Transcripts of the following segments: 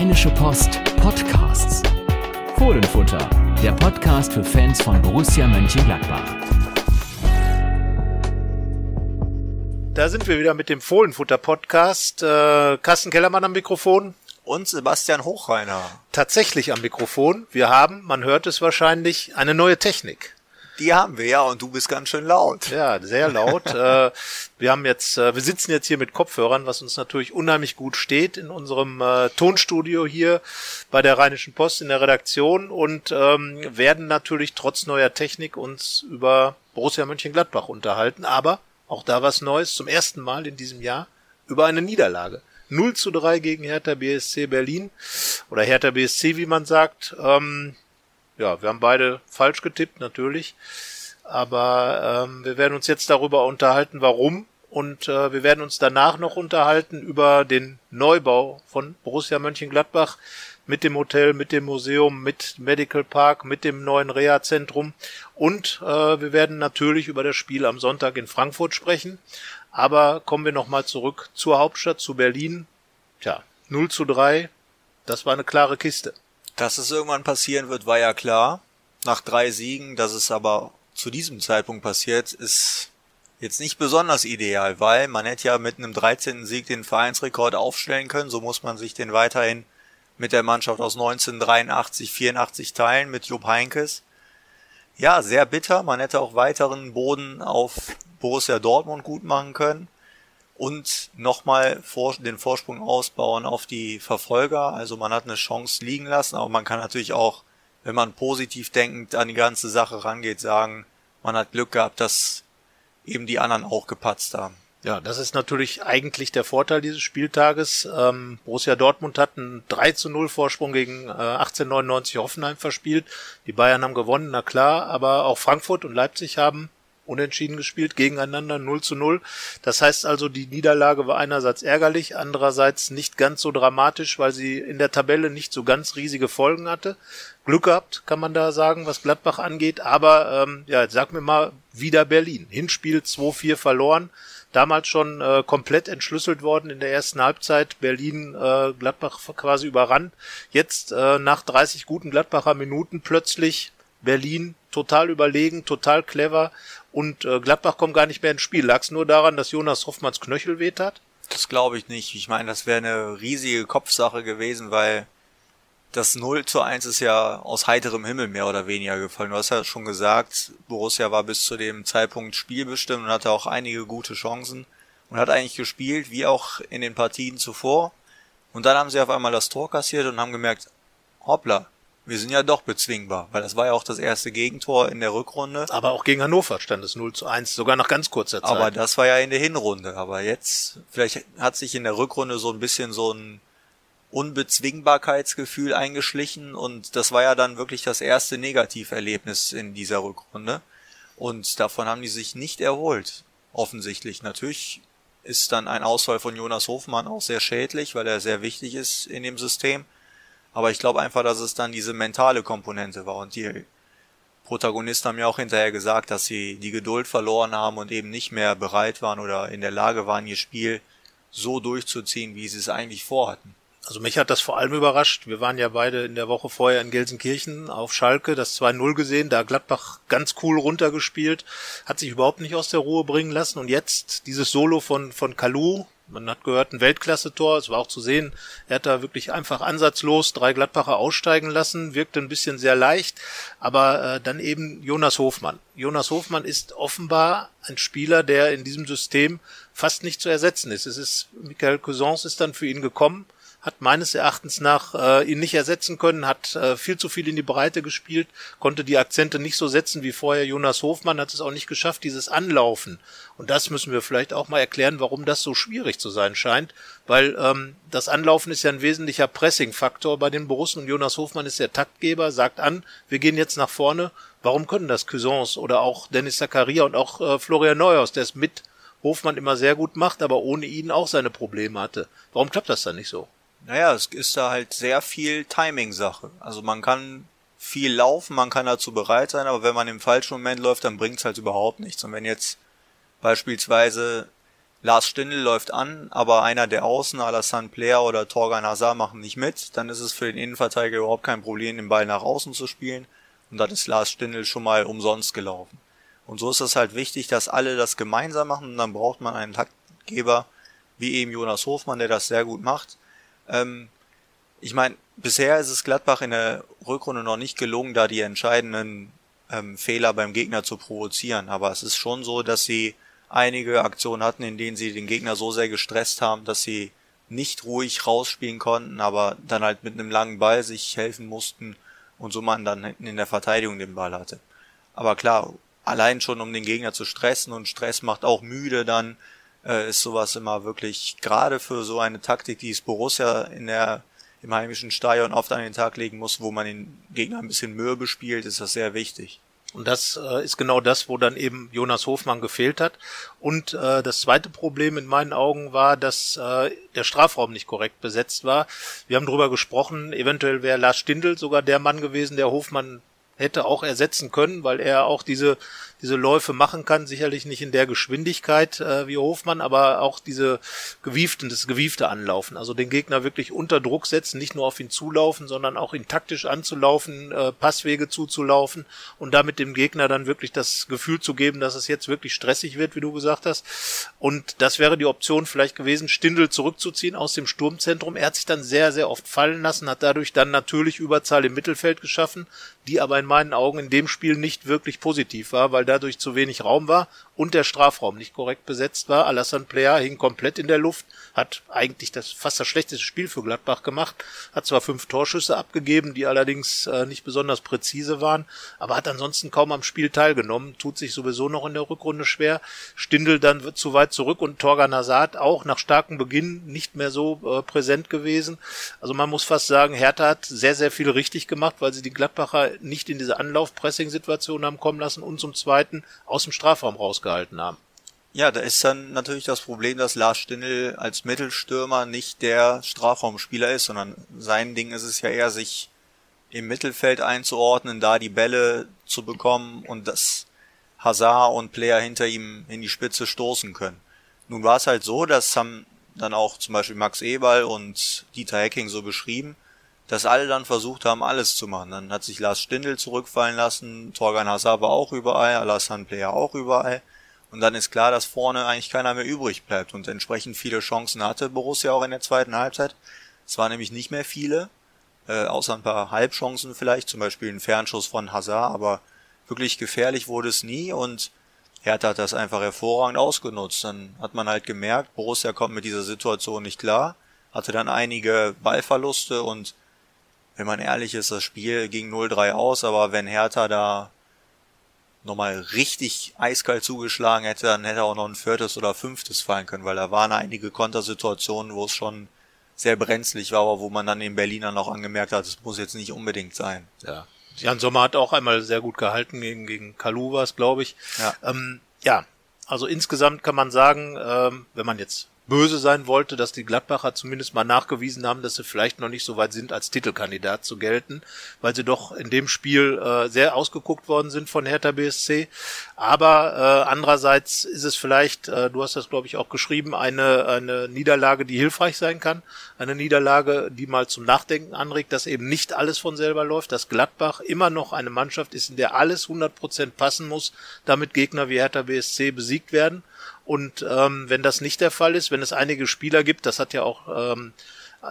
Rheinische Post Podcasts. Fohlenfutter, der Podcast für Fans von Borussia Mönchengladbach. Da sind wir wieder mit dem Fohlenfutter Podcast. Äh, Carsten Kellermann am Mikrofon. Und Sebastian Hochreiner. Tatsächlich am Mikrofon. Wir haben, man hört es wahrscheinlich, eine neue Technik. Die haben wir ja und du bist ganz schön laut. Ja, sehr laut. äh, wir haben jetzt, äh, wir sitzen jetzt hier mit Kopfhörern, was uns natürlich unheimlich gut steht in unserem äh, Tonstudio hier bei der Rheinischen Post in der Redaktion und ähm, werden natürlich trotz neuer Technik uns über Borussia Mönchengladbach unterhalten. Aber auch da was Neues zum ersten Mal in diesem Jahr über eine Niederlage. 0 zu 3 gegen Hertha BSC Berlin oder Hertha BSC, wie man sagt. Ähm, ja, wir haben beide falsch getippt, natürlich. Aber ähm, wir werden uns jetzt darüber unterhalten, warum. Und äh, wir werden uns danach noch unterhalten über den Neubau von Borussia Mönchengladbach mit dem Hotel, mit dem Museum, mit Medical Park, mit dem neuen Reha-Zentrum. Und äh, wir werden natürlich über das Spiel am Sonntag in Frankfurt sprechen. Aber kommen wir nochmal zurück zur Hauptstadt, zu Berlin. Tja, 0 zu 3, das war eine klare Kiste. Dass es irgendwann passieren wird, war ja klar. Nach drei Siegen, dass es aber zu diesem Zeitpunkt passiert, ist jetzt nicht besonders ideal, weil man hätte ja mit einem 13. Sieg den Vereinsrekord aufstellen können. So muss man sich den weiterhin mit der Mannschaft aus 1983, 84 teilen mit Jupp Heinkes. Ja, sehr bitter. Man hätte auch weiteren Boden auf Borussia Dortmund gut machen können und nochmal vor, den Vorsprung ausbauen auf die Verfolger. Also man hat eine Chance liegen lassen, aber man kann natürlich auch, wenn man positiv denkend an die ganze Sache rangeht, sagen, man hat Glück gehabt, dass eben die anderen auch gepatzt haben. Ja, das ist natürlich eigentlich der Vorteil dieses Spieltages. Ähm, Borussia Dortmund hat einen 3 zu 0 Vorsprung gegen äh, 1899 Hoffenheim verspielt. Die Bayern haben gewonnen, na klar, aber auch Frankfurt und Leipzig haben unentschieden gespielt, gegeneinander 0 zu 0. Das heißt also, die Niederlage war einerseits ärgerlich, andererseits nicht ganz so dramatisch, weil sie in der Tabelle nicht so ganz riesige Folgen hatte. Glück gehabt, kann man da sagen, was Gladbach angeht. Aber ähm, ja, jetzt sag mir mal, wieder Berlin. Hinspiel 2-4 verloren. Damals schon äh, komplett entschlüsselt worden in der ersten Halbzeit. Berlin äh, Gladbach quasi überrannt. Jetzt äh, nach 30 guten Gladbacher Minuten plötzlich Berlin total überlegen, total clever und äh, Gladbach kommt gar nicht mehr ins Spiel. Lag es nur daran, dass Jonas Hoffmanns Knöchel weht hat? Das glaube ich nicht. Ich meine, das wäre eine riesige Kopfsache gewesen, weil das 0 zu 1 ist ja aus heiterem Himmel mehr oder weniger gefallen. Du hast ja schon gesagt, Borussia war bis zu dem Zeitpunkt spielbestimmt und hatte auch einige gute Chancen und hat eigentlich gespielt, wie auch in den Partien zuvor. Und dann haben sie auf einmal das Tor kassiert und haben gemerkt, hoppla, wir sind ja doch bezwingbar, weil das war ja auch das erste Gegentor in der Rückrunde. Aber auch gegen Hannover stand es 0 zu 1, sogar nach ganz kurzer Zeit. Aber das war ja in der Hinrunde. Aber jetzt, vielleicht hat sich in der Rückrunde so ein bisschen so ein Unbezwingbarkeitsgefühl eingeschlichen und das war ja dann wirklich das erste Negativerlebnis in dieser Rückrunde. Und davon haben die sich nicht erholt. Offensichtlich. Natürlich ist dann ein Ausfall von Jonas Hofmann auch sehr schädlich, weil er sehr wichtig ist in dem System. Aber ich glaube einfach, dass es dann diese mentale Komponente war und die Protagonisten haben ja auch hinterher gesagt, dass sie die Geduld verloren haben und eben nicht mehr bereit waren oder in der Lage waren, ihr Spiel so durchzuziehen, wie sie es eigentlich vorhatten. Also mich hat das vor allem überrascht. Wir waren ja beide in der Woche vorher in Gelsenkirchen auf Schalke, das 2-0 gesehen, da Gladbach ganz cool runtergespielt, hat sich überhaupt nicht aus der Ruhe bringen lassen und jetzt dieses Solo von, von Kalu, man hat gehört, ein Weltklasse-Tor. Es war auch zu sehen, er hat da wirklich einfach ansatzlos drei Gladbacher aussteigen lassen, wirkte ein bisschen sehr leicht, aber äh, dann eben Jonas Hofmann. Jonas Hofmann ist offenbar ein Spieler, der in diesem System fast nicht zu ersetzen ist. Es ist, Michael Cousins ist dann für ihn gekommen, hat meines Erachtens nach äh, ihn nicht ersetzen können, hat äh, viel zu viel in die Breite gespielt, konnte die Akzente nicht so setzen wie vorher. Jonas Hofmann hat es auch nicht geschafft, dieses Anlaufen. Und das müssen wir vielleicht auch mal erklären, warum das so schwierig zu sein scheint, weil ähm, das Anlaufen ist ja ein wesentlicher Pressing-Faktor bei den Borussen und Jonas Hofmann ist der Taktgeber, sagt an, wir gehen jetzt nach vorne. Warum können das Cousins oder auch Dennis Zakaria und auch äh, Florian Neuhaus, der es mit Hofmann immer sehr gut macht, aber ohne ihn auch seine Probleme hatte. Warum klappt das dann nicht so? Naja, es ist da halt sehr viel Timing-Sache. Also man kann viel laufen, man kann dazu bereit sein, aber wenn man im falschen Moment läuft, dann bringt's halt überhaupt nichts. Und wenn jetzt beispielsweise Lars Stindl läuft an, aber einer der Außen, Alassane Player oder Torgan Hazard machen nicht mit, dann ist es für den Innenverteidiger überhaupt kein Problem, den Ball nach außen zu spielen. Und dann ist Lars Stindl schon mal umsonst gelaufen. Und so ist es halt wichtig, dass alle das gemeinsam machen und dann braucht man einen Taktgeber, wie eben Jonas Hofmann, der das sehr gut macht. Ähm, ich meine, bisher ist es Gladbach in der Rückrunde noch nicht gelungen, da die entscheidenden ähm, Fehler beim Gegner zu provozieren. Aber es ist schon so, dass sie einige Aktionen hatten, in denen sie den Gegner so sehr gestresst haben, dass sie nicht ruhig rausspielen konnten, aber dann halt mit einem langen Ball sich helfen mussten und so man dann hinten in der Verteidigung den Ball hatte. Aber klar, allein schon um den Gegner zu stressen und Stress macht auch müde, dann äh, ist sowas immer wirklich gerade für so eine Taktik, die es Borussia in der im heimischen Stadion oft an den Tag legen muss, wo man den Gegner ein bisschen Mühe bespielt, ist das sehr wichtig. Und das äh, ist genau das, wo dann eben Jonas Hofmann gefehlt hat. Und äh, das zweite Problem in meinen Augen war, dass äh, der Strafraum nicht korrekt besetzt war. Wir haben darüber gesprochen, eventuell wäre Lars Stindl sogar der Mann gewesen, der Hofmann hätte auch ersetzen können, weil er auch diese diese Läufe machen kann. Sicherlich nicht in der Geschwindigkeit äh, wie Hofmann, aber auch diese gewieften, das gewiefte Anlaufen. Also den Gegner wirklich unter Druck setzen, nicht nur auf ihn zulaufen, sondern auch ihn taktisch anzulaufen, äh, Passwege zuzulaufen und damit dem Gegner dann wirklich das Gefühl zu geben, dass es jetzt wirklich stressig wird, wie du gesagt hast. Und das wäre die Option vielleicht gewesen, Stindel zurückzuziehen aus dem Sturmzentrum. Er hat sich dann sehr, sehr oft fallen lassen, hat dadurch dann natürlich Überzahl im Mittelfeld geschaffen, die aber in meinen Augen in dem Spiel nicht wirklich positiv war, weil dadurch zu wenig Raum war und der Strafraum nicht korrekt besetzt war. Alassane Player hing komplett in der Luft, hat eigentlich das fast das schlechteste Spiel für Gladbach gemacht, hat zwar fünf Torschüsse abgegeben, die allerdings äh, nicht besonders präzise waren, aber hat ansonsten kaum am Spiel teilgenommen, tut sich sowieso noch in der Rückrunde schwer. Stindel dann zu weit zurück und Torgan Hazard auch nach starkem Beginn nicht mehr so äh, präsent gewesen. Also man muss fast sagen, Hertha hat sehr, sehr viel richtig gemacht, weil sie die Gladbacher nicht in diese Anlauf-Pressing-Situation haben kommen lassen und zum Zweiten aus dem Strafraum rausgehalten gehalten haben. Ja, da ist dann natürlich das Problem, dass Lars Stindl als Mittelstürmer nicht der Strafraumspieler ist, sondern sein Ding ist es ja eher, sich im Mittelfeld einzuordnen, da die Bälle zu bekommen und dass Hazard und Player hinter ihm in die Spitze stoßen können. Nun war es halt so, das haben dann auch zum Beispiel Max Eberl und Dieter Hecking so beschrieben, dass alle dann versucht haben, alles zu machen. Dann hat sich Lars Stindl zurückfallen lassen, Torgan Hazard war auch überall, Alassane Player auch überall. Und dann ist klar, dass vorne eigentlich keiner mehr übrig bleibt und entsprechend viele Chancen hatte Borussia auch in der zweiten Halbzeit. Es waren nämlich nicht mehr viele, äh, außer ein paar Halbchancen vielleicht, zum Beispiel ein Fernschuss von Hazard, aber wirklich gefährlich wurde es nie und Hertha hat das einfach hervorragend ausgenutzt. Dann hat man halt gemerkt, Borussia kommt mit dieser Situation nicht klar, hatte dann einige Ballverluste und wenn man ehrlich ist, das Spiel ging 0-3 aus, aber wenn Hertha da nochmal richtig eiskalt zugeschlagen hätte, dann hätte auch noch ein viertes oder fünftes fallen können, weil da waren einige Kontersituationen, wo es schon sehr brenzlig war, aber wo man dann den Berliner noch angemerkt hat, es muss jetzt nicht unbedingt sein. Ja. Jan Sommer hat auch einmal sehr gut gehalten gegen, gegen Kaluvas, glaube ich. Ja. Ähm, ja, also insgesamt kann man sagen, ähm, wenn man jetzt böse sein wollte, dass die Gladbacher zumindest mal nachgewiesen haben, dass sie vielleicht noch nicht so weit sind, als Titelkandidat zu gelten, weil sie doch in dem Spiel äh, sehr ausgeguckt worden sind von Hertha BSC. Aber äh, andererseits ist es vielleicht, äh, du hast das glaube ich auch geschrieben, eine, eine Niederlage, die hilfreich sein kann. Eine Niederlage, die mal zum Nachdenken anregt, dass eben nicht alles von selber läuft, dass Gladbach immer noch eine Mannschaft ist, in der alles 100% passen muss, damit Gegner wie Hertha BSC besiegt werden. Und ähm, wenn das nicht der Fall ist, wenn es einige Spieler gibt, das hat ja auch ähm,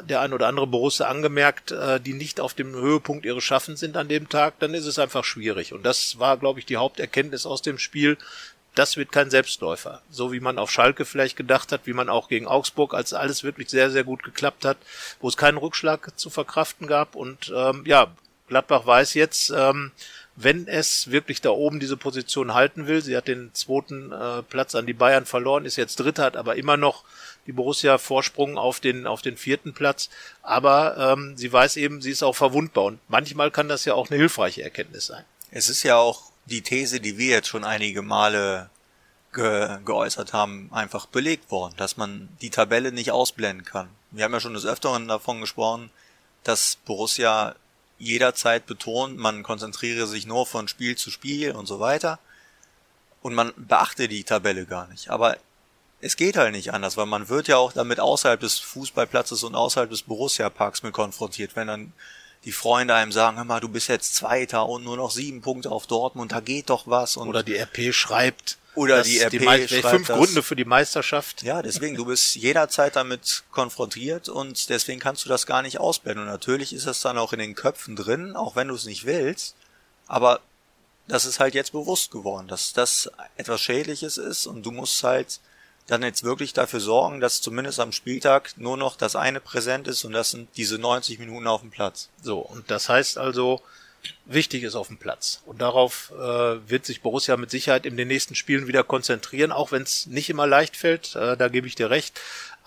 der ein oder andere Borussia angemerkt, äh, die nicht auf dem Höhepunkt ihres Schaffens sind an dem Tag, dann ist es einfach schwierig. Und das war, glaube ich, die Haupterkenntnis aus dem Spiel. Das wird kein Selbstläufer. So wie man auf Schalke vielleicht gedacht hat, wie man auch gegen Augsburg, als alles wirklich sehr, sehr gut geklappt hat, wo es keinen Rückschlag zu verkraften gab. Und ähm, ja, Gladbach weiß jetzt, ähm, wenn es wirklich da oben diese Position halten will. Sie hat den zweiten äh, Platz an die Bayern verloren, ist jetzt Dritter, hat aber immer noch die Borussia Vorsprung auf den, auf den vierten Platz. Aber ähm, sie weiß eben, sie ist auch verwundbar und manchmal kann das ja auch eine hilfreiche Erkenntnis sein. Es ist ja auch die These, die wir jetzt schon einige Male ge geäußert haben, einfach belegt worden, dass man die Tabelle nicht ausblenden kann. Wir haben ja schon des Öfteren davon gesprochen, dass Borussia jederzeit betont, man konzentriere sich nur von Spiel zu Spiel und so weiter. Und man beachte die Tabelle gar nicht. Aber es geht halt nicht anders, weil man wird ja auch damit außerhalb des Fußballplatzes und außerhalb des Borussia-Parks mit konfrontiert, wenn dann die Freunde einem sagen, hör mal, du bist jetzt Zweiter und nur noch sieben Punkte auf Dortmund, da geht doch was. Und Oder die RP schreibt, oder die RP die Mei- schreibt fünf das. Gründe für die Meisterschaft. Ja, deswegen, du bist jederzeit damit konfrontiert und deswegen kannst du das gar nicht ausblenden. Und natürlich ist das dann auch in den Köpfen drin, auch wenn du es nicht willst. Aber das ist halt jetzt bewusst geworden, dass das etwas Schädliches ist und du musst halt dann jetzt wirklich dafür sorgen, dass zumindest am Spieltag nur noch das eine präsent ist und das sind diese 90 Minuten auf dem Platz. So, und das heißt also, wichtig ist auf dem Platz. Und darauf äh, wird sich Borussia mit Sicherheit in den nächsten Spielen wieder konzentrieren, auch wenn es nicht immer leicht fällt, äh, da gebe ich dir recht.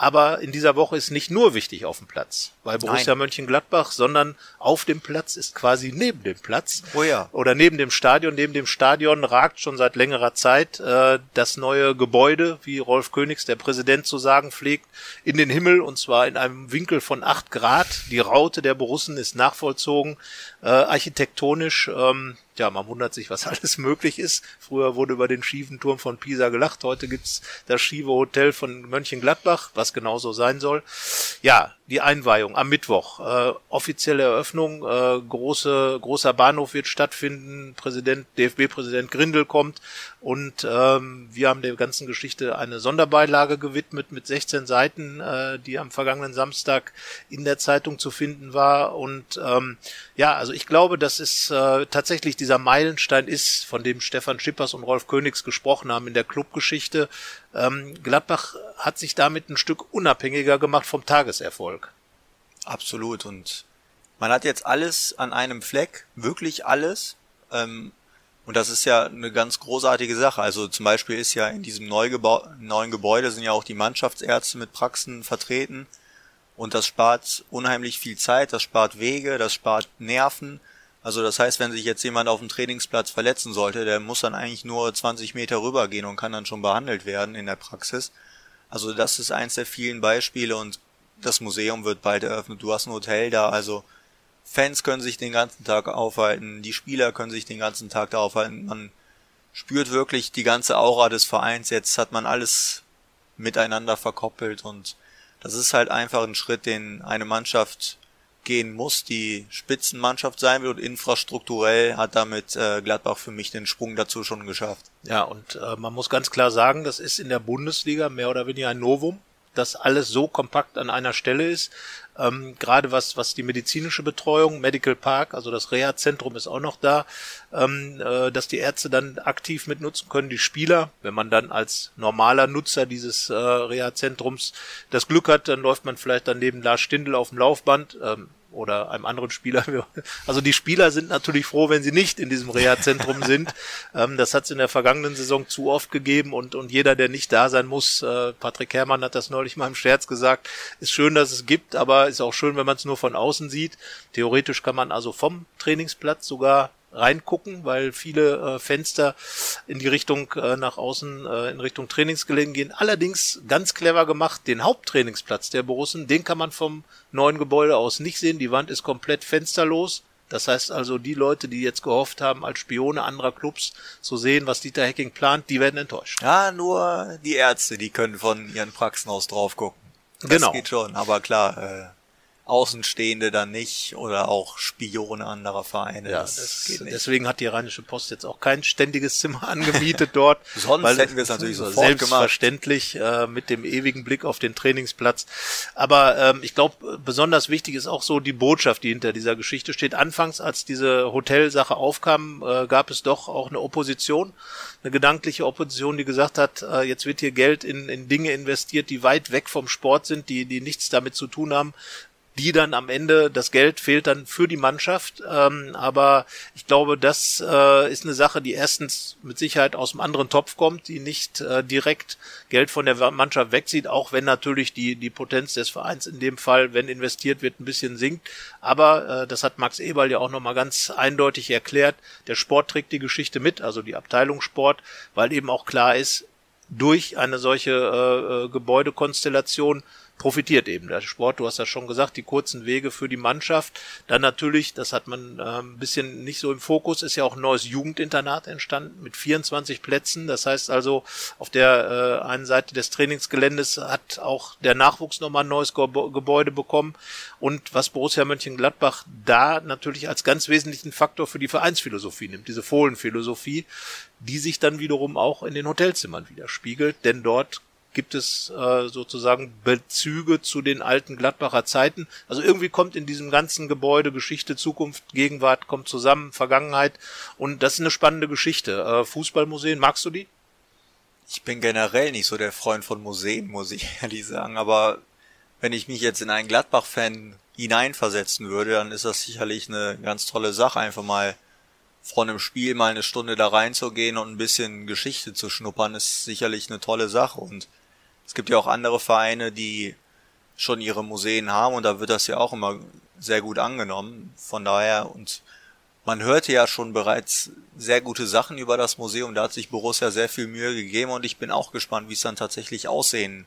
Aber in dieser Woche ist nicht nur wichtig auf dem Platz bei Borussia Nein. Mönchengladbach, sondern auf dem Platz ist quasi neben dem Platz Oh ja. oder neben dem Stadion. Neben dem Stadion ragt schon seit längerer Zeit äh, das neue Gebäude, wie Rolf Königs, der Präsident, zu sagen pflegt, in den Himmel und zwar in einem Winkel von acht Grad. Die Raute der Borussen ist nachvollzogen, äh, architektonisch. Ähm, ja, man wundert sich, was alles möglich ist. Früher wurde über den schiefen Turm von Pisa gelacht. Heute gibt's das schiefe Hotel von Mönchengladbach, was genauso sein soll. Ja, die Einweihung am Mittwoch. Äh, offizielle Eröffnung, äh, große, großer Bahnhof wird stattfinden. Präsident, DFB-Präsident Grindel kommt und ähm, wir haben der ganzen Geschichte eine Sonderbeilage gewidmet mit 16 Seiten, äh, die am vergangenen Samstag in der Zeitung zu finden war. Und ähm, ja, also ich glaube, dass es äh, tatsächlich dieser Meilenstein ist, von dem Stefan Schippers und Rolf Königs gesprochen haben in der Clubgeschichte. Ähm, Gladbach hat sich damit ein Stück unabhängiger gemacht vom Tageserfolg. Absolut. Und man hat jetzt alles an einem Fleck, wirklich alles. Ähm, und das ist ja eine ganz großartige Sache. Also zum Beispiel ist ja in diesem Neugebau neuen Gebäude sind ja auch die Mannschaftsärzte mit Praxen vertreten. Und das spart unheimlich viel Zeit, das spart Wege, das spart Nerven. Also das heißt, wenn sich jetzt jemand auf dem Trainingsplatz verletzen sollte, der muss dann eigentlich nur 20 Meter rübergehen und kann dann schon behandelt werden in der Praxis. Also das ist eins der vielen Beispiele und das Museum wird bald eröffnet. Du hast ein Hotel da, also Fans können sich den ganzen Tag aufhalten, die Spieler können sich den ganzen Tag da aufhalten. Man spürt wirklich die ganze Aura des Vereins. Jetzt hat man alles miteinander verkoppelt und das ist halt einfach ein Schritt, den eine Mannschaft gehen muss, die Spitzenmannschaft sein und infrastrukturell hat damit äh, Gladbach für mich den Sprung dazu schon geschafft. Ja, und äh, man muss ganz klar sagen, das ist in der Bundesliga mehr oder weniger ein Novum, dass alles so kompakt an einer Stelle ist. Ähm, Gerade was, was die medizinische Betreuung, Medical Park, also das Reha-Zentrum ist auch noch da, ähm, äh, dass die Ärzte dann aktiv mitnutzen können, die Spieler. Wenn man dann als normaler Nutzer dieses äh, Reha-Zentrums das Glück hat, dann läuft man vielleicht dann neben Lars Stindl auf dem Laufband. Ähm, oder einem anderen Spieler. Also die Spieler sind natürlich froh, wenn sie nicht in diesem Reha-Zentrum sind. Ähm, das hat es in der vergangenen Saison zu oft gegeben und, und jeder, der nicht da sein muss, äh, Patrick Herrmann hat das neulich mal im Scherz gesagt, ist schön, dass es gibt, aber ist auch schön, wenn man es nur von außen sieht. Theoretisch kann man also vom Trainingsplatz sogar reingucken, weil viele äh, Fenster in die Richtung äh, nach außen, äh, in Richtung Trainingsgelände gehen. Allerdings ganz clever gemacht, den Haupttrainingsplatz der Borussen, den kann man vom neuen Gebäude aus nicht sehen. Die Wand ist komplett fensterlos. Das heißt also, die Leute, die jetzt gehofft haben, als Spione anderer Clubs zu sehen, was Dieter Hecking plant, die werden enttäuscht. Ja, nur die Ärzte, die können von ihren Praxen aus drauf gucken. Das Genau. geht schon, aber klar, äh, Außenstehende dann nicht oder auch Spione anderer Vereine. Ja, das, das, geht nicht. deswegen hat die Rheinische Post jetzt auch kein ständiges Zimmer angemietet dort. Sonst hätten wir es natürlich sofort Selbstverständlich äh, mit dem ewigen Blick auf den Trainingsplatz. Aber ähm, ich glaube, besonders wichtig ist auch so die Botschaft, die hinter dieser Geschichte steht. Anfangs, als diese Hotelsache aufkam, äh, gab es doch auch eine Opposition, eine gedankliche Opposition, die gesagt hat, äh, jetzt wird hier Geld in, in Dinge investiert, die weit weg vom Sport sind, die, die nichts damit zu tun haben die dann am Ende, das Geld fehlt dann für die Mannschaft. Ähm, aber ich glaube, das äh, ist eine Sache, die erstens mit Sicherheit aus einem anderen Topf kommt, die nicht äh, direkt Geld von der Mannschaft wegzieht, auch wenn natürlich die, die Potenz des Vereins in dem Fall, wenn investiert wird, ein bisschen sinkt. Aber äh, das hat Max Eberl ja auch nochmal ganz eindeutig erklärt. Der Sport trägt die Geschichte mit, also die Abteilung Sport, weil eben auch klar ist, durch eine solche äh, äh, Gebäudekonstellation profitiert eben der Sport. Du hast ja schon gesagt, die kurzen Wege für die Mannschaft. Dann natürlich, das hat man äh, ein bisschen nicht so im Fokus, ist ja auch ein neues Jugendinternat entstanden mit 24 Plätzen. Das heißt also, auf der äh, einen Seite des Trainingsgeländes hat auch der Nachwuchs nochmal ein neues Gebäude bekommen. Und was Borussia Mönchengladbach da natürlich als ganz wesentlichen Faktor für die Vereinsphilosophie nimmt, diese Fohlenphilosophie, die sich dann wiederum auch in den Hotelzimmern widerspiegelt, denn dort gibt es äh, sozusagen Bezüge zu den alten Gladbacher Zeiten. Also irgendwie kommt in diesem ganzen Gebäude Geschichte, Zukunft, Gegenwart kommt zusammen, Vergangenheit und das ist eine spannende Geschichte. Äh, Fußballmuseen, magst du die? Ich bin generell nicht so der Freund von Museen, muss ich ehrlich sagen, aber wenn ich mich jetzt in einen Gladbach-Fan hineinversetzen würde, dann ist das sicherlich eine ganz tolle Sache, einfach mal vor einem Spiel mal eine Stunde da reinzugehen und ein bisschen Geschichte zu schnuppern, ist sicherlich eine tolle Sache. Und es gibt ja auch andere Vereine, die schon ihre Museen haben und da wird das ja auch immer sehr gut angenommen. Von daher und man hörte ja schon bereits sehr gute Sachen über das Museum. Da hat sich Borussia sehr viel Mühe gegeben und ich bin auch gespannt, wie es dann tatsächlich aussehen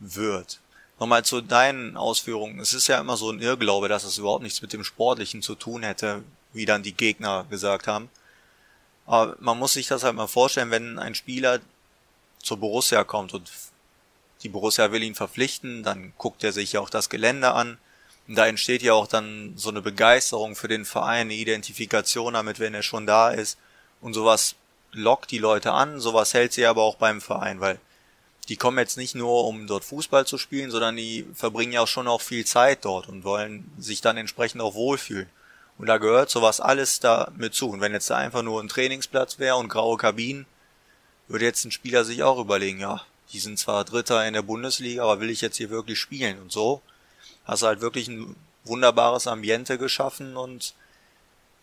wird. Nochmal zu deinen Ausführungen. Es ist ja immer so ein Irrglaube, dass es überhaupt nichts mit dem Sportlichen zu tun hätte, wie dann die Gegner gesagt haben. Aber man muss sich das halt mal vorstellen, wenn ein Spieler zur Borussia kommt und die Borussia will ihn verpflichten, dann guckt er sich ja auch das Gelände an. Und da entsteht ja auch dann so eine Begeisterung für den Verein, eine Identifikation damit, wenn er schon da ist. Und sowas lockt die Leute an, sowas hält sie aber auch beim Verein, weil die kommen jetzt nicht nur, um dort Fußball zu spielen, sondern die verbringen ja auch schon auch viel Zeit dort und wollen sich dann entsprechend auch wohlfühlen. Und da gehört sowas alles da mit zu. Und wenn jetzt da einfach nur ein Trainingsplatz wäre und graue Kabinen, würde jetzt ein Spieler sich auch überlegen, ja, die sind zwar Dritter in der Bundesliga, aber will ich jetzt hier wirklich spielen? Und so hast du halt wirklich ein wunderbares Ambiente geschaffen und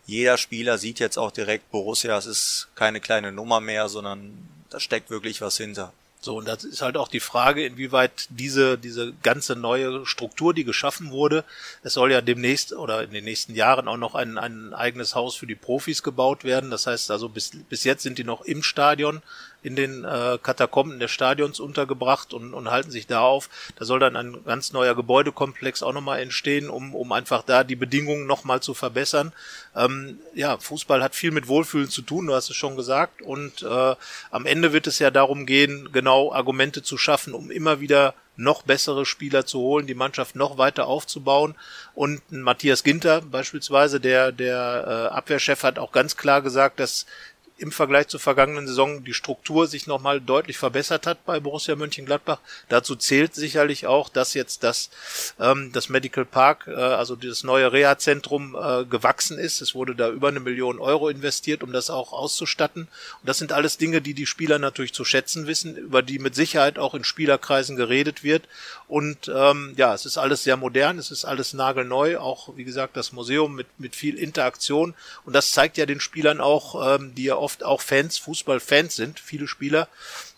jeder Spieler sieht jetzt auch direkt Borussia, es ist keine kleine Nummer mehr, sondern da steckt wirklich was hinter. So, und das ist halt auch die Frage, inwieweit diese, diese ganze neue Struktur, die geschaffen wurde, es soll ja demnächst oder in den nächsten Jahren auch noch ein, ein eigenes Haus für die Profis gebaut werden. Das heißt also, bis, bis jetzt sind die noch im Stadion in den äh, Katakomben des Stadions untergebracht und, und halten sich da auf. Da soll dann ein ganz neuer Gebäudekomplex auch nochmal entstehen, um, um einfach da die Bedingungen nochmal zu verbessern. Ähm, ja, Fußball hat viel mit Wohlfühlen zu tun, du hast es schon gesagt. Und äh, am Ende wird es ja darum gehen, genau Argumente zu schaffen, um immer wieder noch bessere Spieler zu holen, die Mannschaft noch weiter aufzubauen. Und Matthias Ginter beispielsweise, der, der äh, Abwehrchef, hat auch ganz klar gesagt, dass im Vergleich zur vergangenen Saison die Struktur sich nochmal deutlich verbessert hat bei Borussia Mönchengladbach. Dazu zählt sicherlich auch, dass jetzt das, ähm, das Medical Park, äh, also dieses neue Reha-Zentrum äh, gewachsen ist. Es wurde da über eine Million Euro investiert, um das auch auszustatten. Und das sind alles Dinge, die die Spieler natürlich zu schätzen wissen, über die mit Sicherheit auch in Spielerkreisen geredet wird. Und ähm, ja, es ist alles sehr modern, es ist alles nagelneu, auch wie gesagt das Museum mit, mit viel Interaktion. Und das zeigt ja den Spielern auch, ähm, die ja oft auch Fans, Fußballfans sind, viele Spieler,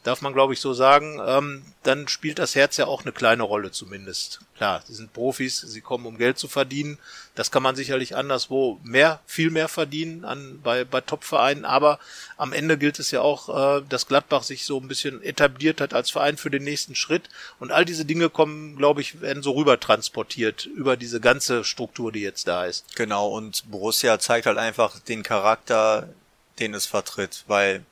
darf man glaube ich so sagen, ähm, dann spielt das Herz ja auch eine kleine Rolle zumindest. Klar, sie sind Profis, sie kommen um Geld zu verdienen. Das kann man sicherlich anderswo mehr, viel mehr verdienen an, bei, bei Top-Vereinen. Aber am Ende gilt es ja auch, äh, dass Gladbach sich so ein bisschen etabliert hat als Verein für den nächsten Schritt. Und all diese Dinge kommen, glaube ich, werden so rüber transportiert über diese ganze Struktur, die jetzt da ist. Genau. Und Borussia zeigt halt einfach den Charakter den es vertritt, weil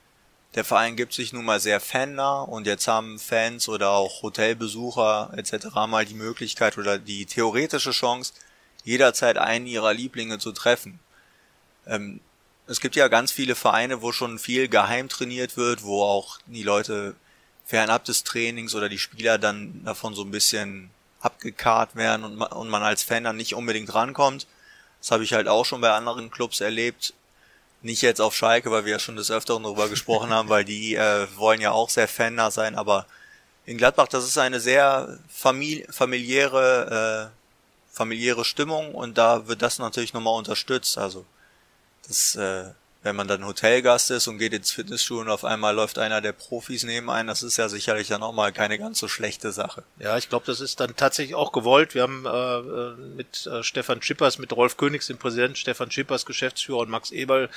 der Verein gibt sich nun mal sehr fannah und jetzt haben Fans oder auch Hotelbesucher etc. mal die Möglichkeit oder die theoretische Chance, jederzeit einen ihrer Lieblinge zu treffen. Ähm, es gibt ja ganz viele Vereine, wo schon viel geheim trainiert wird, wo auch die Leute fernab des Trainings oder die Spieler dann davon so ein bisschen abgekarrt werden und man, als Fan dann nicht unbedingt rankommt. Das habe ich halt auch schon bei anderen Clubs erlebt. Nicht jetzt auf Schalke, weil wir ja schon des Öfteren darüber gesprochen haben, weil die äh, wollen ja auch sehr fannah sein, aber in Gladbach, das ist eine sehr famili familiäre, äh, familiäre Stimmung und da wird das natürlich nochmal unterstützt. Also das äh, wenn man dann Hotelgast ist und geht ins Fitnessstudio und auf einmal läuft einer der Profis neben ein, das ist ja sicherlich dann auch mal keine ganz so schlechte Sache. Ja, ich glaube, das ist dann tatsächlich auch gewollt. Wir haben äh, mit äh, Stefan Schippers, mit Rolf Königs, dem Präsidenten, Stefan Schippers, Geschäftsführer und Max Eberl,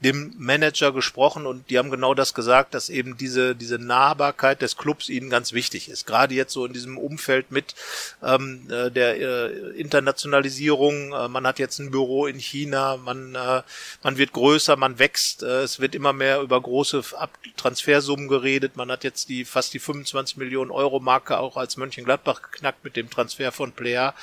dem Manager gesprochen und die haben genau das gesagt, dass eben diese, diese Nahbarkeit des Clubs ihnen ganz wichtig ist. Gerade jetzt so in diesem Umfeld mit ähm, äh, der äh, Internationalisierung. Äh, man hat jetzt ein Büro in China, man, äh, man wird größer, man wächst. Äh, es wird immer mehr über große Transfersummen geredet. Man hat jetzt die fast die 25 Millionen Euro Marke auch als Mönchengladbach geknackt mit dem Transfer von Player.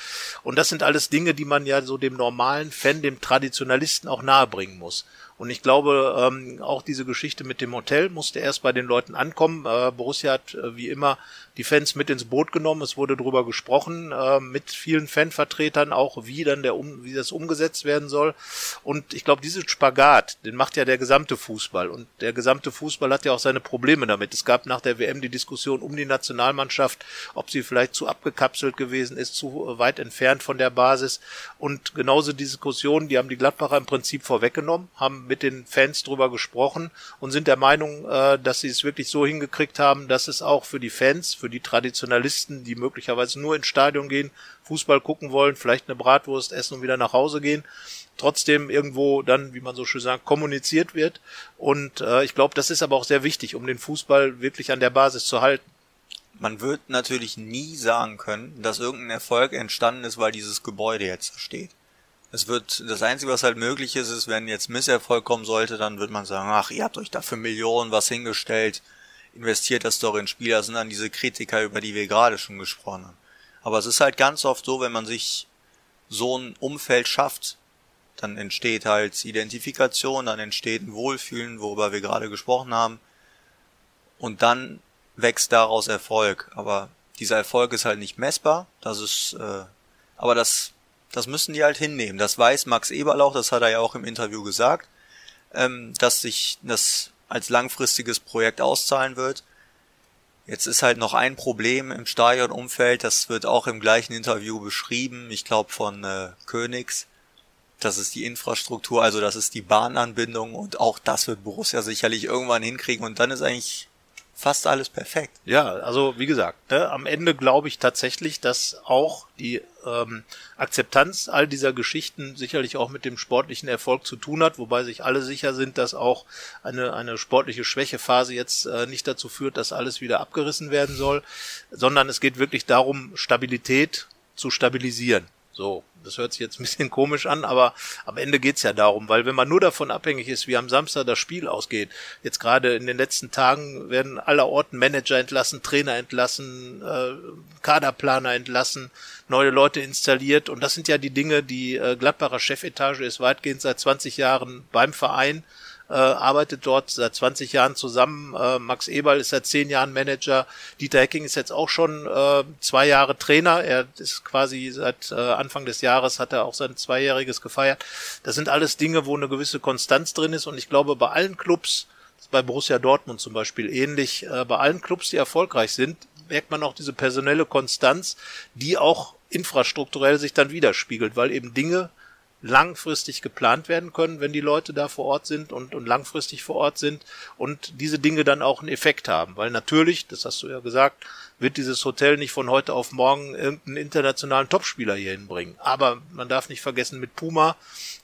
Und das sind alles Dinge, die man ja so dem normalen Fan, dem Traditionalisten auch nahebringen muss. Und ich glaube, ähm, auch diese Geschichte mit dem Hotel musste erst bei den Leuten ankommen. Äh, Borussia hat äh, wie immer die Fans mit ins Boot genommen. Es wurde darüber gesprochen äh, mit vielen Fanvertretern auch, wie dann der um, wie das umgesetzt werden soll. Und ich glaube, diesen Spagat, den macht ja der gesamte Fußball. Und der gesamte Fußball hat ja auch seine Probleme damit. Es gab nach der WM die Diskussion um die Nationalmannschaft, ob sie vielleicht zu abgekapselt gewesen ist, zu weit entfernt von der Basis. Und genauso die Diskussion, die haben die Gladbacher im Prinzip vorweggenommen, haben mit den Fans drüber gesprochen und sind der Meinung, äh, dass sie es wirklich so hingekriegt haben, dass es auch für die Fans, für die Traditionalisten, die möglicherweise nur ins Stadion gehen, Fußball gucken wollen, vielleicht eine Bratwurst essen und wieder nach Hause gehen, trotzdem irgendwo dann, wie man so schön sagt, kommuniziert wird. Und äh, ich glaube, das ist aber auch sehr wichtig, um den Fußball wirklich an der Basis zu halten. Man wird natürlich nie sagen können, dass irgendein Erfolg entstanden ist, weil dieses Gebäude jetzt steht. Es wird, das Einzige, was halt möglich ist, ist, wenn jetzt Misserfolg kommen sollte, dann wird man sagen, ach, ihr habt euch da für Millionen was hingestellt, investiert das doch in Spieler, das sind dann diese Kritiker, über die wir gerade schon gesprochen haben. Aber es ist halt ganz oft so, wenn man sich so ein Umfeld schafft, dann entsteht halt Identifikation, dann entsteht ein Wohlfühlen, worüber wir gerade gesprochen haben. Und dann wächst daraus Erfolg. Aber dieser Erfolg ist halt nicht messbar. Das ist, äh, aber das, das müssen die halt hinnehmen. Das weiß Max Eberl auch, das hat er ja auch im Interview gesagt, ähm, dass sich das als langfristiges Projekt auszahlen wird. Jetzt ist halt noch ein Problem im Stadionumfeld, das wird auch im gleichen Interview beschrieben, ich glaube von äh, Königs. Das ist die Infrastruktur, also das ist die Bahnanbindung und auch das wird Borussia sicherlich irgendwann hinkriegen und dann ist eigentlich fast alles perfekt. Ja, also wie gesagt, ne, am Ende glaube ich tatsächlich, dass auch die ähm, Akzeptanz all dieser Geschichten sicherlich auch mit dem sportlichen Erfolg zu tun hat, wobei sich alle sicher sind, dass auch eine, eine sportliche Schwächephase jetzt äh, nicht dazu führt, dass alles wieder abgerissen werden soll, sondern es geht wirklich darum, Stabilität zu stabilisieren. So, das hört sich jetzt ein bisschen komisch an, aber am Ende geht's ja darum, weil wenn man nur davon abhängig ist, wie am Samstag das Spiel ausgeht, jetzt gerade in den letzten Tagen werden allerorten Manager entlassen, Trainer entlassen, äh, Kaderplaner entlassen, neue Leute installiert. Und das sind ja die Dinge, die äh, Gladbacher Chefetage ist weitgehend seit 20 Jahren beim Verein äh, arbeitet dort seit 20 Jahren zusammen. Äh, Max Eberl ist seit 10 Jahren Manager. Dieter Hecking ist jetzt auch schon äh, zwei Jahre Trainer. Er ist quasi seit äh, Anfang des Jahres hat er auch sein Zweijähriges gefeiert. Das sind alles Dinge, wo eine gewisse Konstanz drin ist und ich glaube, bei allen Clubs, bei Borussia Dortmund zum Beispiel ähnlich, äh, bei allen Clubs, die erfolgreich sind, merkt man auch diese personelle Konstanz, die auch infrastrukturell sich dann widerspiegelt, weil eben Dinge langfristig geplant werden können, wenn die Leute da vor Ort sind und, und langfristig vor Ort sind und diese Dinge dann auch einen Effekt haben. Weil natürlich, das hast du ja gesagt, wird dieses Hotel nicht von heute auf morgen irgendeinen internationalen Topspieler hier hinbringen. Aber man darf nicht vergessen, mit Puma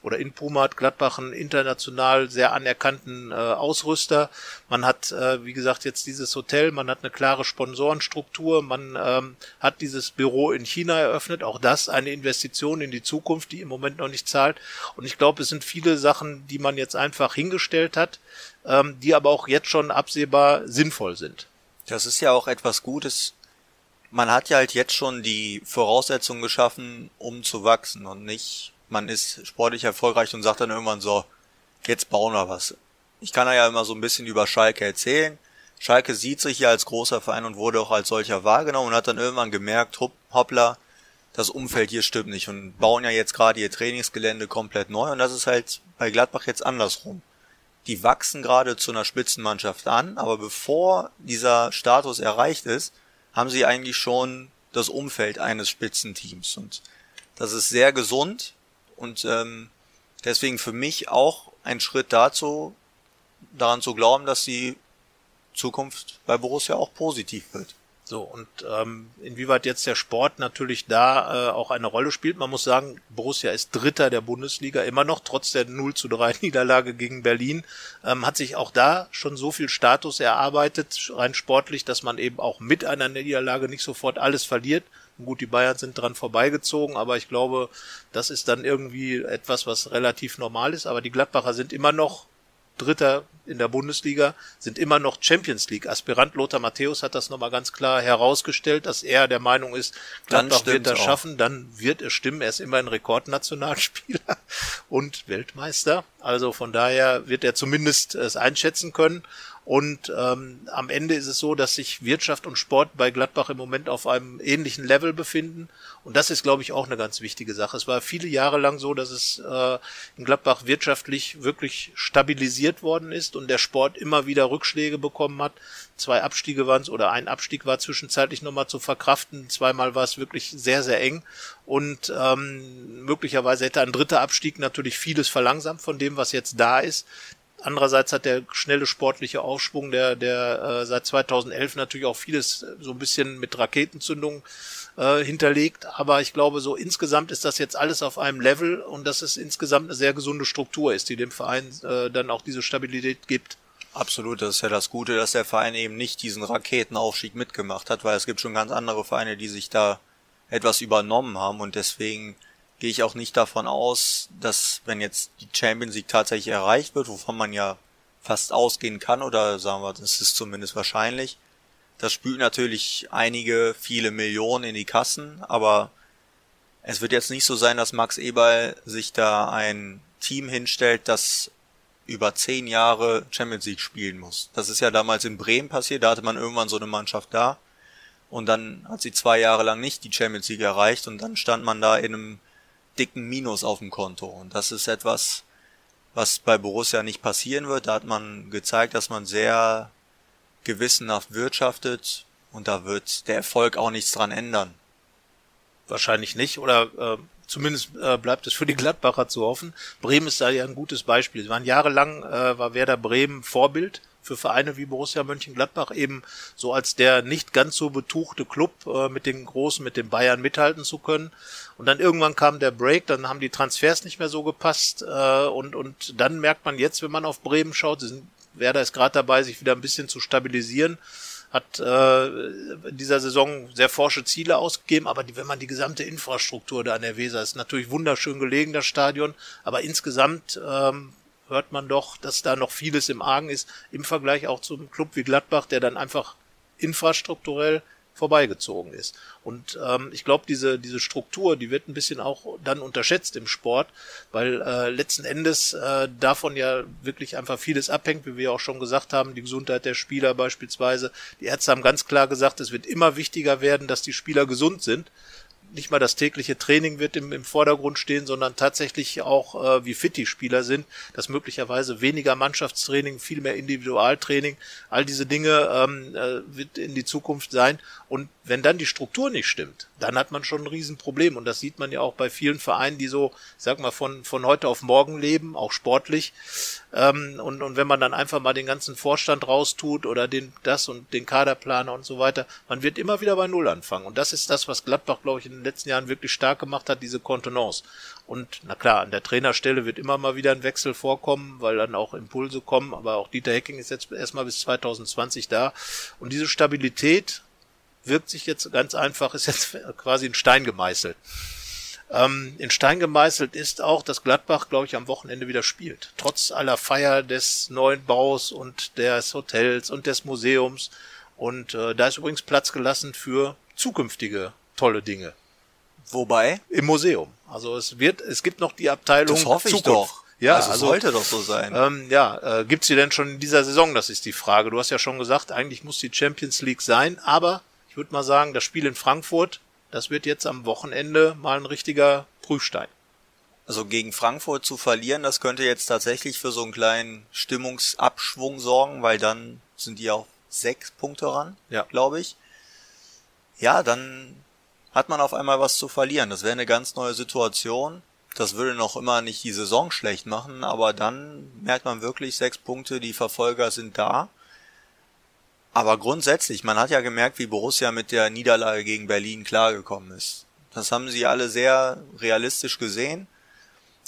oder in Puma hat Gladbach einen international sehr anerkannten äh, Ausrüster. Man hat, äh, wie gesagt, jetzt dieses Hotel, man hat eine klare Sponsorenstruktur, man ähm, hat dieses Büro in China eröffnet. Auch das eine Investition in die Zukunft, die im Moment noch nicht zahlt. Und ich glaube, es sind viele Sachen, die man jetzt einfach hingestellt hat, ähm, die aber auch jetzt schon absehbar sinnvoll sind. Das ist ja auch etwas Gutes. Man hat ja halt jetzt schon die Voraussetzungen geschaffen, um zu wachsen und nicht, man ist sportlich erfolgreich und sagt dann irgendwann so, jetzt bauen wir was. Ich kann ja immer so ein bisschen über Schalke erzählen. Schalke sieht sich ja als großer Verein und wurde auch als solcher wahrgenommen und hat dann irgendwann gemerkt, hoppla, das Umfeld hier stimmt nicht und bauen ja jetzt gerade ihr Trainingsgelände komplett neu und das ist halt bei Gladbach jetzt andersrum die wachsen gerade zu einer Spitzenmannschaft an, aber bevor dieser Status erreicht ist, haben sie eigentlich schon das Umfeld eines Spitzenteams und das ist sehr gesund und ähm, Deswegen für mich auch ein Schritt dazu, daran zu glauben, dass die Zukunft bei Borussia auch positiv wird. So, und ähm, inwieweit jetzt der Sport natürlich da äh, auch eine Rolle spielt. Man muss sagen, Borussia ist Dritter der Bundesliga immer noch, trotz der 0 zu 3 Niederlage gegen Berlin. Ähm, hat sich auch da schon so viel Status erarbeitet, rein sportlich, dass man eben auch mit einer Niederlage nicht sofort alles verliert. Gut, die Bayern sind dran vorbeigezogen, aber ich glaube, das ist dann irgendwie etwas, was relativ normal ist. Aber die Gladbacher sind immer noch Dritter in der Bundesliga, sind immer noch Champions League. Aspirant Lothar Matthäus hat das nochmal ganz klar herausgestellt, dass er der Meinung ist, Gladbach wird das auch. schaffen, dann wird es stimmen. Er ist immer ein Rekordnationalspieler und Weltmeister. Also von daher wird er zumindest es einschätzen können. Und ähm, am Ende ist es so, dass sich Wirtschaft und Sport bei Gladbach im Moment auf einem ähnlichen Level befinden. Und das ist, glaube ich, auch eine ganz wichtige Sache. Es war viele Jahre lang so, dass es äh, in Gladbach wirtschaftlich wirklich stabilisiert worden ist und der Sport immer wieder Rückschläge bekommen hat. Zwei Abstiege waren es oder ein Abstieg war zwischenzeitlich nochmal zu verkraften. Zweimal war es wirklich sehr, sehr eng. Und ähm, möglicherweise hätte ein dritter Abstieg natürlich vieles verlangsamt von dem, was jetzt da ist. Andererseits hat der schnelle sportliche Aufschwung, der, der äh, seit 2011 natürlich auch vieles so ein bisschen mit Raketenzündung äh, hinterlegt. Aber ich glaube, so insgesamt ist das jetzt alles auf einem Level und dass es insgesamt eine sehr gesunde Struktur ist, die dem Verein äh, dann auch diese Stabilität gibt. Absolut, das ist ja das Gute, dass der Verein eben nicht diesen Raketenaufstieg mitgemacht hat, weil es gibt schon ganz andere Vereine, die sich da etwas übernommen haben und deswegen gehe ich auch nicht davon aus, dass wenn jetzt die Champions League tatsächlich erreicht wird, wovon man ja fast ausgehen kann, oder sagen wir, das ist zumindest wahrscheinlich, das spült natürlich einige, viele Millionen in die Kassen, aber es wird jetzt nicht so sein, dass Max Eberl sich da ein Team hinstellt, das über zehn Jahre Champions League spielen muss. Das ist ja damals in Bremen passiert, da hatte man irgendwann so eine Mannschaft da und dann hat sie zwei Jahre lang nicht die Champions League erreicht und dann stand man da in einem dicken Minus auf dem Konto. Und das ist etwas, was bei Borussia nicht passieren wird. Da hat man gezeigt, dass man sehr gewissenhaft wirtschaftet und da wird der Erfolg auch nichts dran ändern. Wahrscheinlich nicht oder äh, zumindest äh, bleibt es für die Gladbacher zu hoffen. Bremen ist da ja ein gutes Beispiel. Sie waren jahrelang äh, war Werder Bremen Vorbild für Vereine wie Borussia Mönchengladbach eben so als der nicht ganz so betuchte Club äh, mit den Großen, mit den Bayern mithalten zu können. Und dann irgendwann kam der Break, dann haben die Transfers nicht mehr so gepasst äh, und, und dann merkt man jetzt, wenn man auf Bremen schaut, sind, Werder ist gerade dabei, sich wieder ein bisschen zu stabilisieren hat äh, in dieser Saison sehr forsche Ziele ausgegeben, aber die, wenn man die gesamte Infrastruktur da an der Weser ist, natürlich wunderschön gelegen, das Stadion, aber insgesamt ähm, hört man doch, dass da noch vieles im Argen ist, im Vergleich auch zum Club wie Gladbach, der dann einfach infrastrukturell vorbeigezogen ist. Und ähm, ich glaube, diese, diese Struktur, die wird ein bisschen auch dann unterschätzt im Sport, weil äh, letzten Endes äh, davon ja wirklich einfach vieles abhängt, wie wir auch schon gesagt haben, die Gesundheit der Spieler beispielsweise. Die Ärzte haben ganz klar gesagt, es wird immer wichtiger werden, dass die Spieler gesund sind nicht mal das tägliche Training wird im, im Vordergrund stehen, sondern tatsächlich auch, äh, wie fit die Spieler sind, dass möglicherweise weniger Mannschaftstraining, viel mehr Individualtraining, all diese Dinge ähm, äh, wird in die Zukunft sein. Und wenn dann die Struktur nicht stimmt, dann hat man schon ein Riesenproblem. Und das sieht man ja auch bei vielen Vereinen, die so, sag mal, von, von heute auf morgen leben, auch sportlich. Ähm, und, und wenn man dann einfach mal den ganzen Vorstand raustut oder den, das und den Kaderplaner und so weiter, man wird immer wieder bei Null anfangen. Und das ist das, was Gladbach, glaube ich, in den letzten Jahren wirklich stark gemacht hat, diese Kontenance. Und na klar, an der Trainerstelle wird immer mal wieder ein Wechsel vorkommen, weil dann auch Impulse kommen, aber auch Dieter Hecking ist jetzt erstmal bis 2020 da. Und diese Stabilität wirkt sich jetzt ganz einfach, ist jetzt quasi in Stein gemeißelt. Ähm, in Stein gemeißelt ist auch, dass Gladbach, glaube ich, am Wochenende wieder spielt. Trotz aller Feier des neuen Baus und des Hotels und des Museums. Und äh, da ist übrigens Platz gelassen für zukünftige tolle Dinge. Wobei? Im Museum. Also es wird, es gibt noch die Abteilung das hoffe Zukunft. Ich doch. Ja, also, also sollte doch so sein. Ähm, ja, äh, gibt's sie denn schon in dieser Saison? Das ist die Frage. Du hast ja schon gesagt, eigentlich muss die Champions League sein, aber ich würde mal sagen, das Spiel in Frankfurt, das wird jetzt am Wochenende mal ein richtiger Prüfstein. Also gegen Frankfurt zu verlieren, das könnte jetzt tatsächlich für so einen kleinen Stimmungsabschwung sorgen, weil dann sind die auch sechs Punkte ran, ja. glaube ich. Ja, dann hat man auf einmal was zu verlieren. Das wäre eine ganz neue Situation. Das würde noch immer nicht die Saison schlecht machen, aber dann merkt man wirklich sechs Punkte, die Verfolger sind da. Aber grundsätzlich, man hat ja gemerkt, wie Borussia mit der Niederlage gegen Berlin klargekommen ist. Das haben sie alle sehr realistisch gesehen.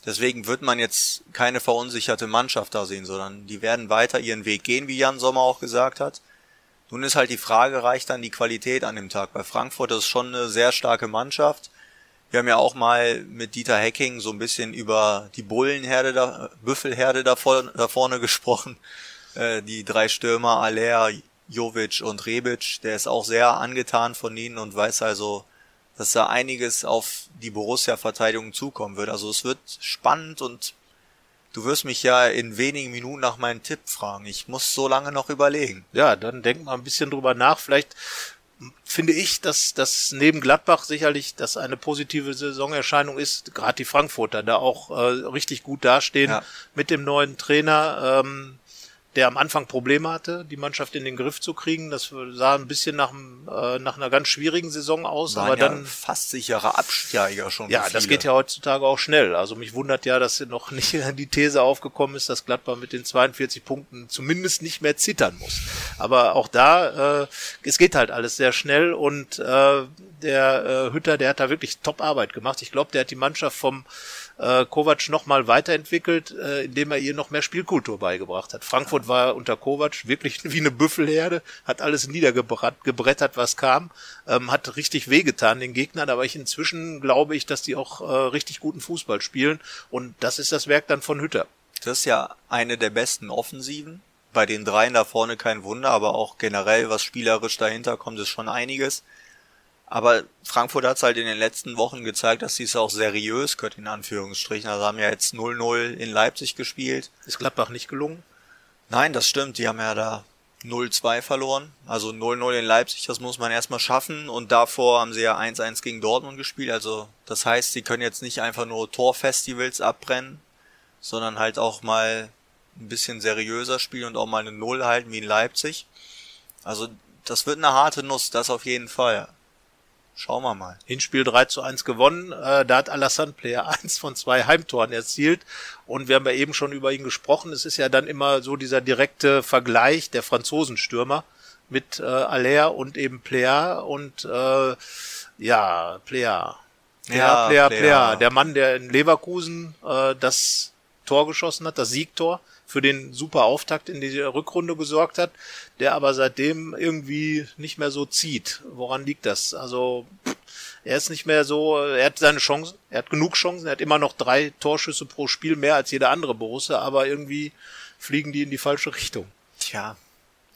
Deswegen wird man jetzt keine verunsicherte Mannschaft da sehen, sondern die werden weiter ihren Weg gehen, wie Jan Sommer auch gesagt hat. Nun ist halt die Frage, reicht dann die Qualität an dem Tag? Bei Frankfurt ist schon eine sehr starke Mannschaft. Wir haben ja auch mal mit Dieter Hecking so ein bisschen über die Bullenherde da, Büffelherde da, vor, da vorne gesprochen. Äh, die drei Stürmer, Aller, Jovic und Rebic, der ist auch sehr angetan von ihnen und weiß also, dass da einiges auf die Borussia-Verteidigung zukommen wird. Also es wird spannend und du wirst mich ja in wenigen Minuten nach meinem Tipp fragen. Ich muss so lange noch überlegen. Ja, dann denk mal ein bisschen drüber nach. Vielleicht finde ich, dass das neben Gladbach sicherlich das eine positive Saisonerscheinung ist. Gerade die Frankfurter da auch äh, richtig gut dastehen ja. mit dem neuen Trainer. Ähm, der am Anfang Probleme hatte, die Mannschaft in den Griff zu kriegen. Das sah ein bisschen nach, äh, nach einer ganz schwierigen Saison aus, Waren aber ja dann fast sicherer Absteiger schon. Ja, das geht ja heutzutage auch schnell. Also mich wundert ja, dass noch nicht die These aufgekommen ist, dass Gladbach mit den 42 Punkten zumindest nicht mehr zittern muss. Aber auch da, äh, es geht halt alles sehr schnell und äh, der äh, Hütter, der hat da wirklich Top-Arbeit gemacht. Ich glaube, der hat die Mannschaft vom äh, Kovac noch mal weiterentwickelt, äh, indem er ihr noch mehr Spielkultur beigebracht hat. Frankfurt war unter Kovac wirklich wie eine Büffelherde, hat alles niedergebrettert, was kam, ähm, hat richtig wehgetan den Gegnern, aber ich inzwischen glaube ich, dass die auch äh, richtig guten Fußball spielen und das ist das Werk dann von Hütter. Das ist ja eine der besten Offensiven. Bei den dreien da vorne kein Wunder, aber auch generell, was spielerisch dahinter kommt, ist schon einiges. Aber Frankfurt hat es halt in den letzten Wochen gezeigt, dass sie es auch seriös können, in Anführungsstrichen. Also haben ja jetzt 0-0 in Leipzig gespielt. Ist Gladbach nicht gelungen? Nein, das stimmt. Die haben ja da 0-2 verloren. Also 0-0 in Leipzig, das muss man erstmal schaffen. Und davor haben sie ja 1-1 gegen Dortmund gespielt. Also das heißt, sie können jetzt nicht einfach nur Torfestivals abbrennen, sondern halt auch mal ein bisschen seriöser spielen und auch mal eine Null halten wie in Leipzig. Also das wird eine harte Nuss, das auf jeden Fall. Schauen wir mal. Hinspiel 3 zu 1 gewonnen. Äh, da hat Alassane Player eins von zwei Heimtoren erzielt. Und wir haben ja eben schon über ihn gesprochen. Es ist ja dann immer so dieser direkte Vergleich der Franzosenstürmer mit äh, Aller und eben Player und äh, ja, Player. Ja, Player, Player, Player. Der Mann, der in Leverkusen äh, das Tor geschossen hat, das Siegtor für den super Auftakt in die Rückrunde gesorgt hat, der aber seitdem irgendwie nicht mehr so zieht. Woran liegt das? Also er ist nicht mehr so, er hat seine Chancen, er hat genug Chancen, er hat immer noch drei Torschüsse pro Spiel mehr als jeder andere Borussia, aber irgendwie fliegen die in die falsche Richtung. Tja,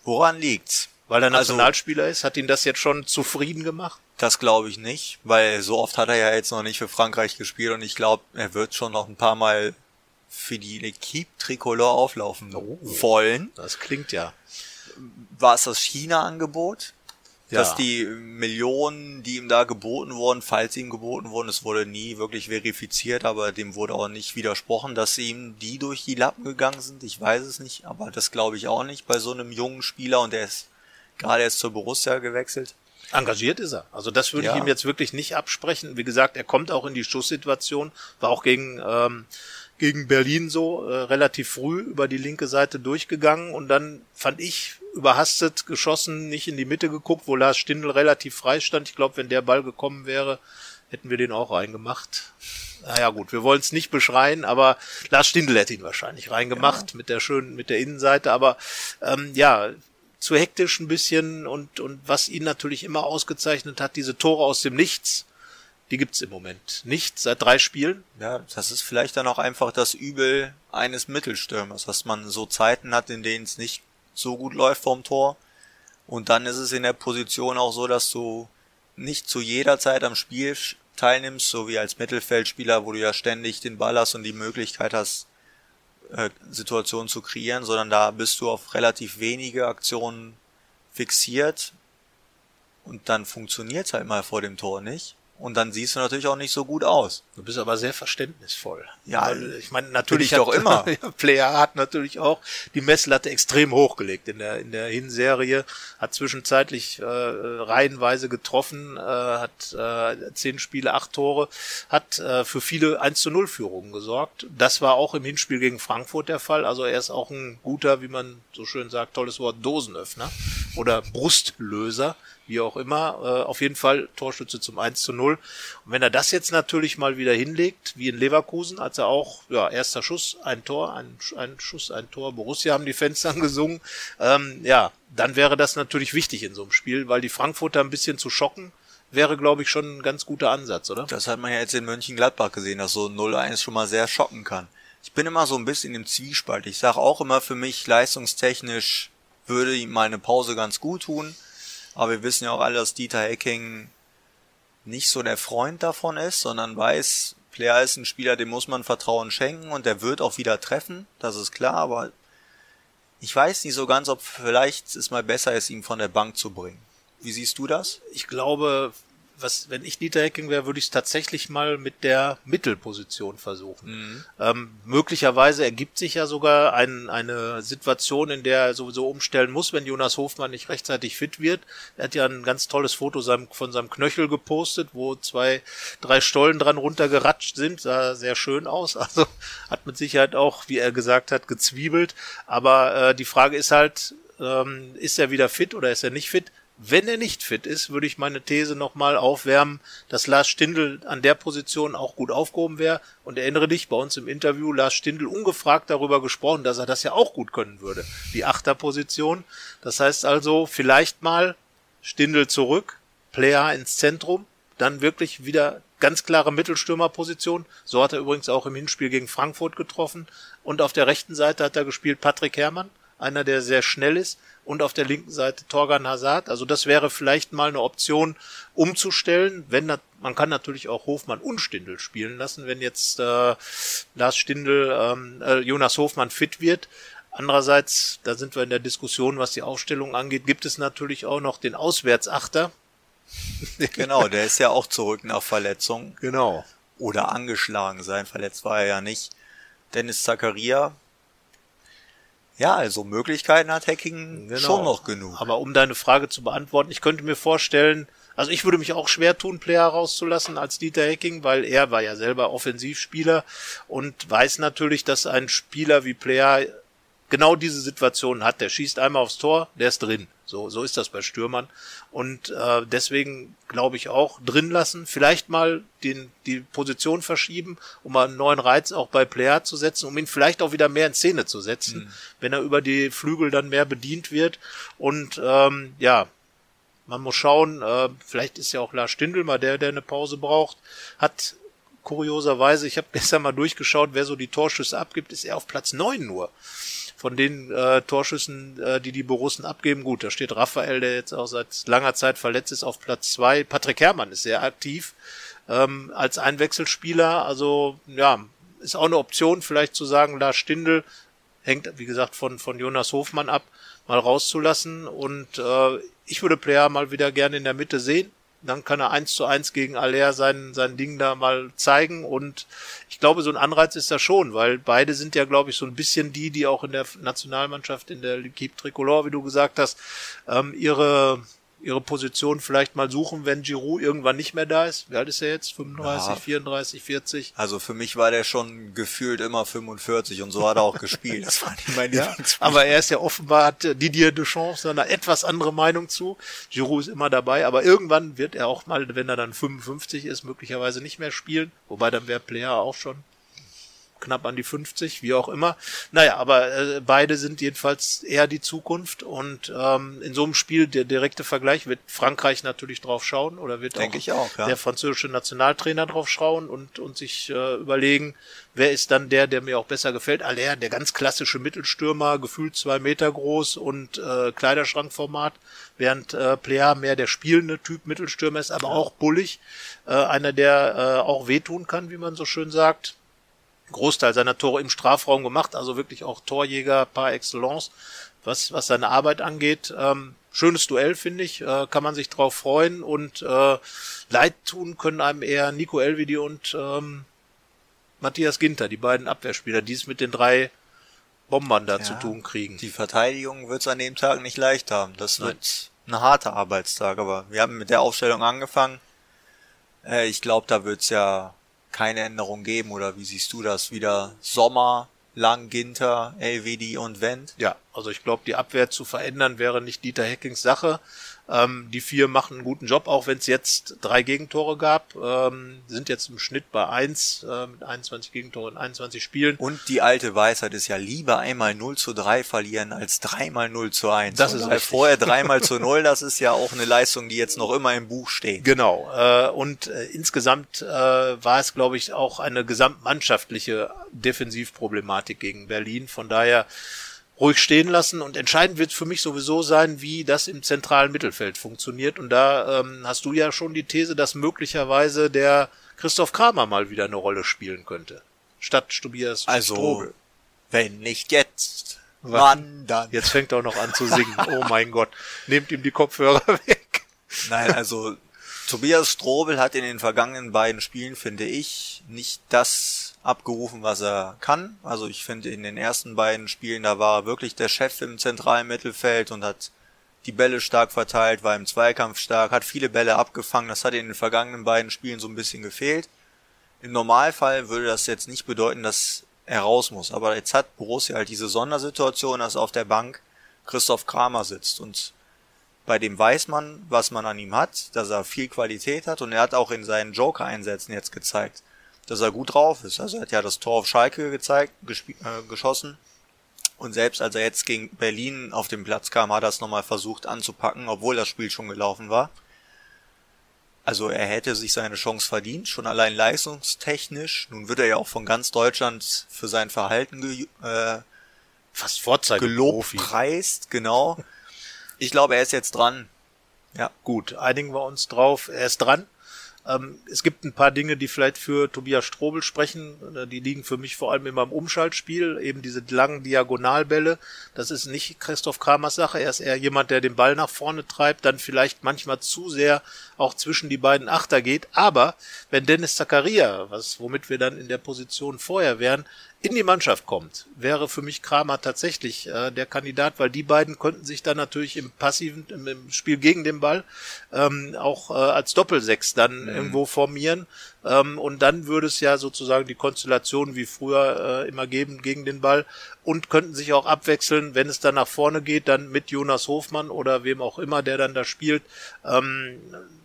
woran liegt's? Weil er also Nationalspieler also, ist, hat ihn das jetzt schon zufrieden gemacht? Das glaube ich nicht, weil so oft hat er ja jetzt noch nicht für Frankreich gespielt und ich glaube, er wird schon noch ein paar Mal für die L'Equipe Tricolore auflaufen oh, wollen. Das klingt ja. War es das China-Angebot? Ja. Dass die Millionen, die ihm da geboten wurden, falls ihm geboten wurden, es wurde nie wirklich verifiziert, aber dem wurde auch nicht widersprochen, dass ihm die durch die Lappen gegangen sind. Ich weiß es nicht, aber das glaube ich auch nicht bei so einem jungen Spieler und der ist gerade erst zur Borussia gewechselt. Engagiert ist er. Also das würde ja. ich ihm jetzt wirklich nicht absprechen. Wie gesagt, er kommt auch in die Schusssituation, war auch gegen ähm, gegen Berlin so äh, relativ früh über die linke Seite durchgegangen und dann fand ich überhastet geschossen, nicht in die Mitte geguckt, wo Lars Stindl relativ frei stand. Ich glaube, wenn der Ball gekommen wäre, hätten wir den auch reingemacht. Naja gut, wir wollen es nicht beschreien, aber Lars Stindl hätte ihn wahrscheinlich reingemacht ja. mit der schönen, mit der Innenseite. Aber ähm, ja, zu hektisch ein bisschen und, und was ihn natürlich immer ausgezeichnet hat, diese Tore aus dem Nichts die gibt's im Moment nicht seit drei Spielen. Ja, das ist vielleicht dann auch einfach das Übel eines Mittelstürmers, dass man so Zeiten hat, in denen es nicht so gut läuft vorm Tor. Und dann ist es in der Position auch so, dass du nicht zu jeder Zeit am Spiel teilnimmst, so wie als Mittelfeldspieler, wo du ja ständig den Ball hast und die Möglichkeit hast, äh, Situationen zu kreieren, sondern da bist du auf relativ wenige Aktionen fixiert und dann funktioniert's halt mal vor dem Tor nicht. Und dann siehst du natürlich auch nicht so gut aus. Du bist aber sehr verständnisvoll. Ja, Weil, ich meine, natürlich ich doch hat, immer. Player hat natürlich auch die Messlatte extrem hochgelegt in der in der Hinserie, hat zwischenzeitlich äh, reihenweise getroffen, äh, hat äh, zehn Spiele, acht Tore, hat äh, für viele 1 zu 0 Führungen gesorgt. Das war auch im Hinspiel gegen Frankfurt der Fall. Also er ist auch ein guter, wie man so schön sagt, tolles Wort, Dosenöffner oder Brustlöser wie auch immer. Äh, auf jeden Fall Torschütze zum 1 zu 0. Und wenn er das jetzt natürlich mal wieder hinlegt, wie in Leverkusen, als er auch, ja, erster Schuss, ein Tor, ein, ein Schuss, ein Tor, Borussia haben die Fans dann gesungen, ähm, ja, dann wäre das natürlich wichtig in so einem Spiel, weil die Frankfurter ein bisschen zu schocken, wäre, glaube ich, schon ein ganz guter Ansatz, oder? Das hat man ja jetzt in Mönchengladbach gesehen, dass so 0-1 schon mal sehr schocken kann. Ich bin immer so ein bisschen im Zwiespalt. Ich sage auch immer für mich, leistungstechnisch würde ihm meine Pause ganz gut tun. Aber wir wissen ja auch alle, dass Dieter Hecking nicht so der Freund davon ist, sondern weiß, Player ist ein Spieler, dem muss man Vertrauen schenken und der wird auch wieder treffen, das ist klar, aber ich weiß nicht so ganz, ob vielleicht es mal besser ist, ihn von der Bank zu bringen. Wie siehst du das? Ich glaube, was, wenn ich Dieter Hecking wäre, würde ich es tatsächlich mal mit der Mittelposition versuchen. Mhm. Ähm, möglicherweise ergibt sich ja sogar ein, eine Situation, in der er sowieso umstellen muss, wenn Jonas Hofmann nicht rechtzeitig fit wird. Er hat ja ein ganz tolles Foto seinem, von seinem Knöchel gepostet, wo zwei, drei Stollen dran runtergeratscht sind. Sah sehr schön aus. Also hat mit Sicherheit auch, wie er gesagt hat, gezwiebelt. Aber äh, die Frage ist halt, ähm, ist er wieder fit oder ist er nicht fit? Wenn er nicht fit ist, würde ich meine These nochmal aufwärmen, dass Lars Stindl an der Position auch gut aufgehoben wäre. Und erinnere dich, bei uns im Interview Lars Stindl ungefragt darüber gesprochen, dass er das ja auch gut können würde, die Achterposition. Das heißt also, vielleicht mal Stindl zurück, Player ins Zentrum, dann wirklich wieder ganz klare Mittelstürmerposition. So hat er übrigens auch im Hinspiel gegen Frankfurt getroffen. Und auf der rechten Seite hat er gespielt Patrick Herrmann, einer, der sehr schnell ist und auf der linken Seite Torgan Hazard. Also das wäre vielleicht mal eine Option umzustellen, wenn man kann natürlich auch Hofmann und Stindl spielen lassen, wenn jetzt äh, Lars Stindl, ähm, äh, Jonas Hofmann fit wird. Andererseits, da sind wir in der Diskussion, was die Aufstellung angeht, gibt es natürlich auch noch den Auswärtsachter. genau, der ist ja auch zurück nach Verletzung. Genau. Oder angeschlagen sein, verletzt war er ja nicht. Dennis Zakaria, ja, also Möglichkeiten hat Hacking genau. schon noch genug. Aber um deine Frage zu beantworten, ich könnte mir vorstellen, also ich würde mich auch schwer tun, Player rauszulassen als Dieter Hacking, weil er war ja selber Offensivspieler und weiß natürlich, dass ein Spieler wie Player genau diese Situation hat. Der schießt einmal aufs Tor, der ist drin. So, so ist das bei Stürmern. Und äh, deswegen glaube ich auch drin lassen, vielleicht mal den, die Position verschieben, um mal einen neuen Reiz auch bei Player zu setzen, um ihn vielleicht auch wieder mehr in Szene zu setzen, mhm. wenn er über die Flügel dann mehr bedient wird. Und ähm, ja, man muss schauen, äh, vielleicht ist ja auch Lars Stindl mal der, der eine Pause braucht, hat kurioserweise, ich habe gestern mal durchgeschaut, wer so die Torschüsse abgibt, ist er auf Platz neun nur von den äh, Torschüssen, äh, die die Borussen abgeben. Gut, da steht Raphael, der jetzt auch seit langer Zeit verletzt ist, auf Platz zwei. Patrick Herrmann ist sehr aktiv ähm, als Einwechselspieler. Also ja, ist auch eine Option, vielleicht zu sagen, Lars Stindl hängt, wie gesagt, von, von Jonas Hofmann ab, mal rauszulassen. Und äh, ich würde Player mal wieder gerne in der Mitte sehen dann kann er eins zu eins gegen Aller sein, sein Ding da mal zeigen. Und ich glaube, so ein Anreiz ist da schon, weil beide sind ja, glaube ich, so ein bisschen die, die auch in der Nationalmannschaft, in der L'Equipe Tricolore, wie du gesagt hast, ähm, ihre ihre Position vielleicht mal suchen, wenn Giroud irgendwann nicht mehr da ist. Wie alt ist er jetzt? 35, ja. 34, 40? Also für mich war der schon gefühlt immer 45 und so hat er auch gespielt. Das war nicht mein ja, Aber er ist ja offenbar, hat Didier Deschamps eine etwas andere Meinung zu. Giroud ist immer dabei, aber irgendwann wird er auch mal, wenn er dann 55 ist, möglicherweise nicht mehr spielen. Wobei dann wäre Player auch schon knapp an die 50, wie auch immer. Naja, aber äh, beide sind jedenfalls eher die Zukunft und ähm, in so einem Spiel der direkte Vergleich wird Frankreich natürlich drauf schauen oder wird Denk auch, auch ja. der französische Nationaltrainer drauf schauen und, und sich äh, überlegen, wer ist dann der, der mir auch besser gefällt. Aller, der ganz klassische Mittelstürmer, gefühlt zwei Meter groß und äh, Kleiderschrankformat, während äh, Plea mehr der spielende Typ Mittelstürmer ist, aber ja. auch bullig. Äh, einer, der äh, auch wehtun kann, wie man so schön sagt. Großteil seiner Tore im Strafraum gemacht, also wirklich auch Torjäger par excellence. was, was seine Arbeit angeht. Ähm, schönes Duell, finde ich. Äh, kann man sich drauf freuen und äh, leid tun können einem eher Nico Elvidi und ähm, Matthias Ginter, die beiden Abwehrspieler, die es mit den drei Bombern da ja, zu tun kriegen. Die Verteidigung wird es an dem Tag nicht leicht haben. Das Nein. wird ein harter Arbeitstag, aber wir haben mit der Aufstellung angefangen. Äh, ich glaube, da wird es ja keine Änderung geben, oder wie siehst du das? Wieder Sommer, Lang, Ginter, LWD und Wendt? Ja, also ich glaube, die Abwehr zu verändern wäre nicht Dieter Heckings Sache. Ähm, die vier machen einen guten Job, auch wenn es jetzt drei Gegentore gab. Ähm, sind jetzt im Schnitt bei eins äh, mit 21 Gegentoren in 21 Spielen. Und die alte Weisheit ist ja lieber einmal 0 zu 3 verlieren als dreimal 0 zu 1. Das ist halt vorher dreimal zu 0, das ist ja auch eine Leistung, die jetzt noch immer im Buch steht. Genau. Äh, und äh, insgesamt äh, war es, glaube ich, auch eine gesamtmannschaftliche Defensivproblematik gegen Berlin. Von daher ruhig stehen lassen. Und entscheidend wird für mich sowieso sein, wie das im zentralen Mittelfeld funktioniert. Und da ähm, hast du ja schon die These, dass möglicherweise der Christoph Kramer mal wieder eine Rolle spielen könnte. Statt Tobias also, Strobel. Wenn nicht jetzt, wann dann? Jetzt fängt er auch noch an zu singen. Oh mein Gott. Nehmt ihm die Kopfhörer weg. Nein, also Tobias Strobel hat in den vergangenen beiden Spielen, finde ich, nicht das abgerufen, was er kann. Also ich finde in den ersten beiden Spielen, da war er wirklich der Chef im zentralen Mittelfeld und hat die Bälle stark verteilt, war im Zweikampf stark, hat viele Bälle abgefangen. Das hat in den vergangenen beiden Spielen so ein bisschen gefehlt. Im Normalfall würde das jetzt nicht bedeuten, dass er raus muss. Aber jetzt hat Borussia halt diese Sondersituation, dass auf der Bank Christoph Kramer sitzt. Und bei dem weiß man, was man an ihm hat, dass er viel Qualität hat und er hat auch in seinen Joker-Einsätzen jetzt gezeigt, dass er gut drauf ist. Also er hat ja das Tor auf Schalke gezeigt, äh, geschossen. Und selbst als er jetzt gegen Berlin auf den Platz kam, hat er es nochmal versucht anzupacken, obwohl das Spiel schon gelaufen war. Also er hätte sich seine Chance verdient, schon allein leistungstechnisch. Nun wird er ja auch von ganz Deutschland für sein Verhalten ge äh, fast Vorzeige gelobt, preist, genau. Ich glaube, er ist jetzt dran. Ja. Gut, einigen wir uns drauf. Er ist dran. Ähm, es gibt ein paar Dinge, die vielleicht für Tobias Strobel sprechen. Äh, die liegen für mich vor allem immer im Umschaltspiel. Eben diese langen Diagonalbälle. Das ist nicht Christoph Kramers Sache. Er ist eher jemand, der den Ball nach vorne treibt, dann vielleicht manchmal zu sehr auch zwischen die beiden Achter geht. Aber wenn Dennis Zakaria, was, womit wir dann in der Position vorher wären, in die Mannschaft kommt, wäre für mich Kramer tatsächlich äh, der Kandidat, weil die beiden könnten sich dann natürlich im passiven, im, im Spiel gegen den Ball ähm, auch äh, als Doppelsechs dann mhm. irgendwo formieren. Ähm, und dann würde es ja sozusagen die Konstellation wie früher äh, immer geben gegen den Ball und könnten sich auch abwechseln, wenn es dann nach vorne geht, dann mit Jonas Hofmann oder wem auch immer, der dann da spielt. Ähm,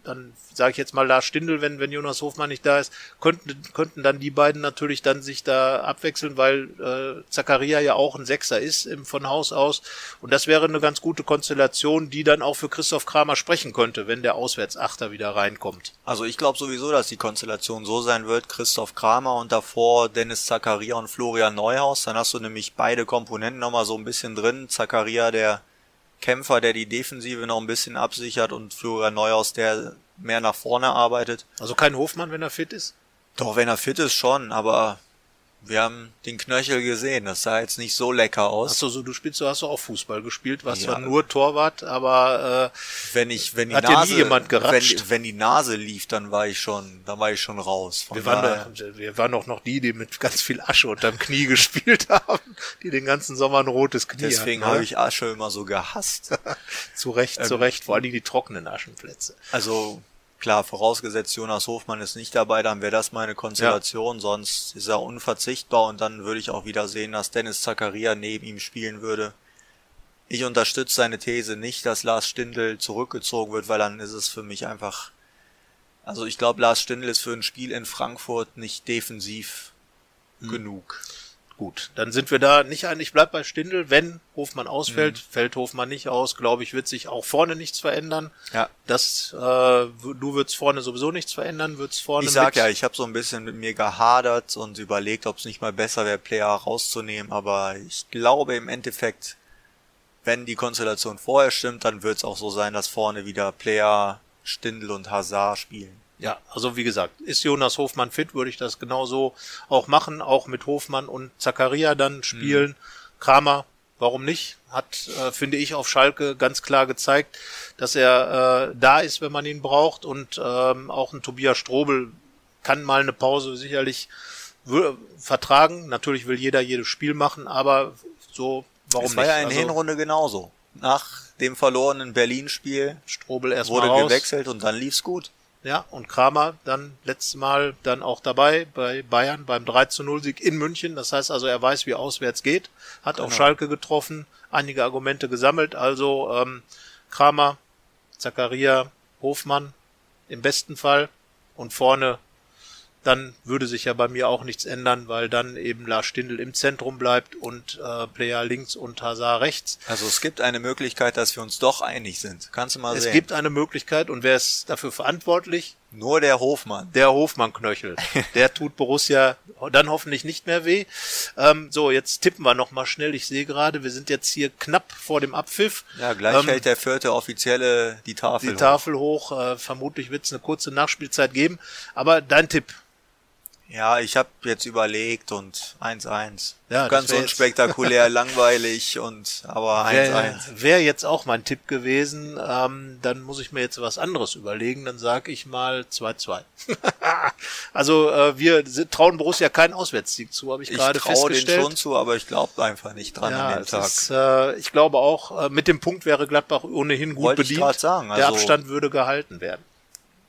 dann sage ich jetzt mal Lars Stindl, wenn, wenn Jonas Hofmann nicht da ist, könnten, könnten dann die beiden natürlich dann sich da abwechseln, weil äh, Zakaria ja auch ein Sechser ist im, von Haus aus. Und das wäre eine ganz gute Konstellation, die dann auch für Christoph Kramer sprechen könnte, wenn der Auswärtsachter wieder reinkommt. Also ich glaube sowieso, dass die Konstellation so sein wird, Christoph Kramer und davor Dennis Zakaria und Florian Neuhaus. Dann hast du nämlich beide Komponenten nochmal so ein bisschen drin. Zakaria, der Kämpfer, der die Defensive noch ein bisschen absichert und Florian Neuhaus, der mehr nach vorne arbeitet. Also kein Hofmann, wenn er fit ist? Doch, wenn er fit ist schon, aber wir haben den Knöchel gesehen, das sah jetzt nicht so lecker aus. Achso, so du spielst, du hast auch Fußball gespielt, warst ja. zwar nur Torwart, aber äh, wenn ich, wenn die hat Nase, nie jemand geratscht. Wenn, wenn, die Nase lief, dann war ich schon, dann war ich schon raus. wir waren, doch, wir waren doch noch die, die mit ganz viel Asche unterm Knie gespielt haben, die den ganzen Sommer ein rotes Knie Deswegen habe ne? ich Asche immer so gehasst. zu Recht, ähm, zu Recht, vor allem die trockenen Aschenplätze. Also Klar, vorausgesetzt Jonas Hofmann ist nicht dabei, dann wäre das meine Konstellation, ja. sonst ist er unverzichtbar und dann würde ich auch wieder sehen, dass Dennis Zakaria neben ihm spielen würde. Ich unterstütze seine These nicht, dass Lars Stindl zurückgezogen wird, weil dann ist es für mich einfach, also ich glaube, Lars Stindl ist für ein Spiel in Frankfurt nicht defensiv hm. genug. Gut, dann sind wir da nicht einig. Bleib bei Stindel. Wenn Hofmann ausfällt, mhm. fällt Hofmann nicht aus, glaube ich, wird sich auch vorne nichts verändern. Ja. Das, äh, du würdest vorne sowieso nichts verändern, würdest vorne. Ich sag ja, ich habe so ein bisschen mit mir gehadert und überlegt, ob es nicht mal besser wäre, Player rauszunehmen. Aber ich glaube im Endeffekt, wenn die Konstellation vorher stimmt, dann wird es auch so sein, dass vorne wieder Player, Stindel und Hazard spielen. Ja, also wie gesagt, ist Jonas Hofmann fit, würde ich das genauso auch machen, auch mit Hofmann und Zakaria dann spielen. Mhm. Kramer warum nicht? Hat, äh, finde ich, auf Schalke ganz klar gezeigt, dass er äh, da ist, wenn man ihn braucht. Und ähm, auch ein Tobias Strobel kann mal eine Pause sicherlich vertragen. Natürlich will jeder jedes Spiel machen, aber so, warum es war nicht? ja in Also, Hinrunde genauso. Nach dem verlorenen Berlin-Spiel Strobel erstmal wurde raus. gewechselt und dann lief's gut. Ja, und Kramer dann letztes Mal dann auch dabei bei Bayern beim 3 zu 0 Sieg in München. Das heißt also, er weiß, wie auswärts geht, hat auch Genau. Schalke getroffen, einige Argumente gesammelt. Also ähm, Kramer, Zakaria, Hofmann im besten Fall und vorne dann würde sich ja bei mir auch nichts ändern, weil dann eben Lars Stindl im Zentrum bleibt und äh, Player links und Hazard rechts. Also es gibt eine Möglichkeit, dass wir uns doch einig sind. Kannst du mal Es sehen. gibt eine Möglichkeit und wer ist dafür verantwortlich? Nur der Hofmann. Der Hofmann-Knöchel. Der tut Borussia dann hoffentlich nicht mehr weh. Ähm, so, jetzt tippen wir noch mal schnell. Ich sehe gerade, wir sind jetzt hier knapp vor dem Abpfiff. Ja, gleich Ähm, hält der vierte Offizielle die Tafel. die hoch. Tafel hoch. Äh, vermutlich wird es eine kurze Nachspielzeit geben. Aber dein Tipp. Ja, ich habe jetzt überlegt und 1-1. Ja, Ganz unspektakulär, langweilig und aber 1-1. Wäre wär jetzt auch mein Tipp gewesen. Ähm, dann muss ich mir jetzt was anderes überlegen. Dann sage ich mal 2-2. also äh, wir trauen Borussia keinen Auswärtssieg zu, habe ich, Ich gerade traue den festgestellt. schon zu, aber ich glaube einfach nicht dran Ja, an den Tag. Ist, äh, ich glaube auch, äh, mit dem Punkt wäre Gladbach ohnehin gut Wollte ich bedient. grad sagen, Der also- Abstand würde gehalten werden.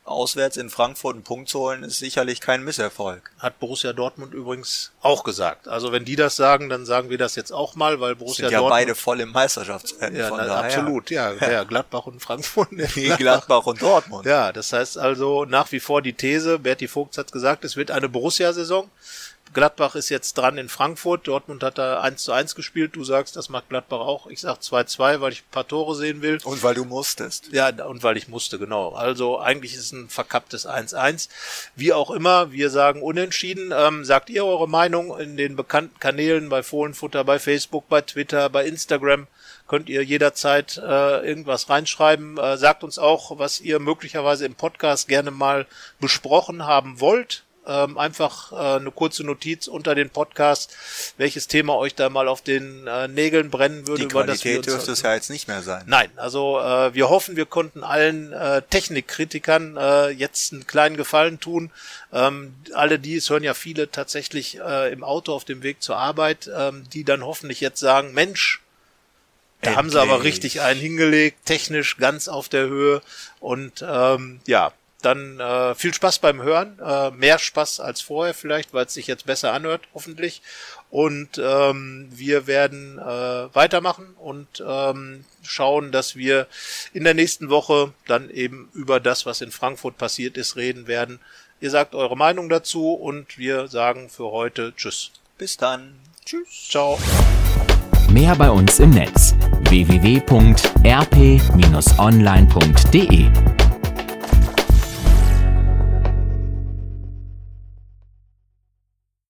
Auswärts in Frankfurt einen Punkt zu holen, ist sicherlich kein Misserfolg. Hat Borussia Dortmund übrigens auch gesagt. Also wenn die das sagen, dann sagen wir das jetzt auch mal, weil Borussia Sind ja Dortmund beide voll im Meisterschaftsrennen. ja, von na, absolut, ja, ja, Gladbach und Frankfurt. Wie Gladbach und Dortmund. Ja, das heißt also nach wie vor die These, Berti Vogt hat gesagt, es wird eine Borussia-Saison. Gladbach ist jetzt dran in Frankfurt, Dortmund hat da 1 zu 1 gespielt, du sagst, das macht Gladbach auch. Ich sag 2-2, weil ich ein paar Tore sehen will. Und weil du musstest. Ja, und weil ich musste, genau. Also eigentlich ist es ein verkapptes 1-1. Wie auch immer, wir sagen unentschieden. Ähm, sagt ihr eure Meinung in den bekannten Kanälen bei Fohlenfutter, bei Facebook, bei Twitter, bei Instagram. Könnt ihr jederzeit äh, irgendwas reinschreiben. Äh, sagt uns auch, was ihr möglicherweise im Podcast gerne mal besprochen haben wollt. Ähm, einfach äh, eine kurze Notiz unter den Podcast, welches Thema euch da mal auf den äh, Nägeln brennen würde. Die über das wir Qualität dürfte es ja jetzt nicht mehr sein. Nein, also äh, wir hoffen, wir konnten allen äh, Technikkritikern äh, jetzt einen kleinen Gefallen tun. Ähm, alle die, es hören ja viele tatsächlich äh, im Auto auf dem Weg zur Arbeit, ähm, die dann hoffentlich jetzt sagen, Mensch, da haben sie aber Endlich. richtig einen hingelegt, technisch ganz auf der Höhe und ähm, ja, dann äh, viel Spaß beim Hören, äh, mehr Spaß als vorher vielleicht, weil es sich jetzt besser anhört, hoffentlich. Und ähm, wir werden äh, weitermachen und ähm, schauen, dass wir in der nächsten Woche dann eben über das, was in Frankfurt passiert ist, reden werden. Ihr sagt eure Meinung dazu und wir sagen für heute Tschüss. Bis dann. Tschüss. Ciao. Mehr bei uns im Netz www.rp-online.de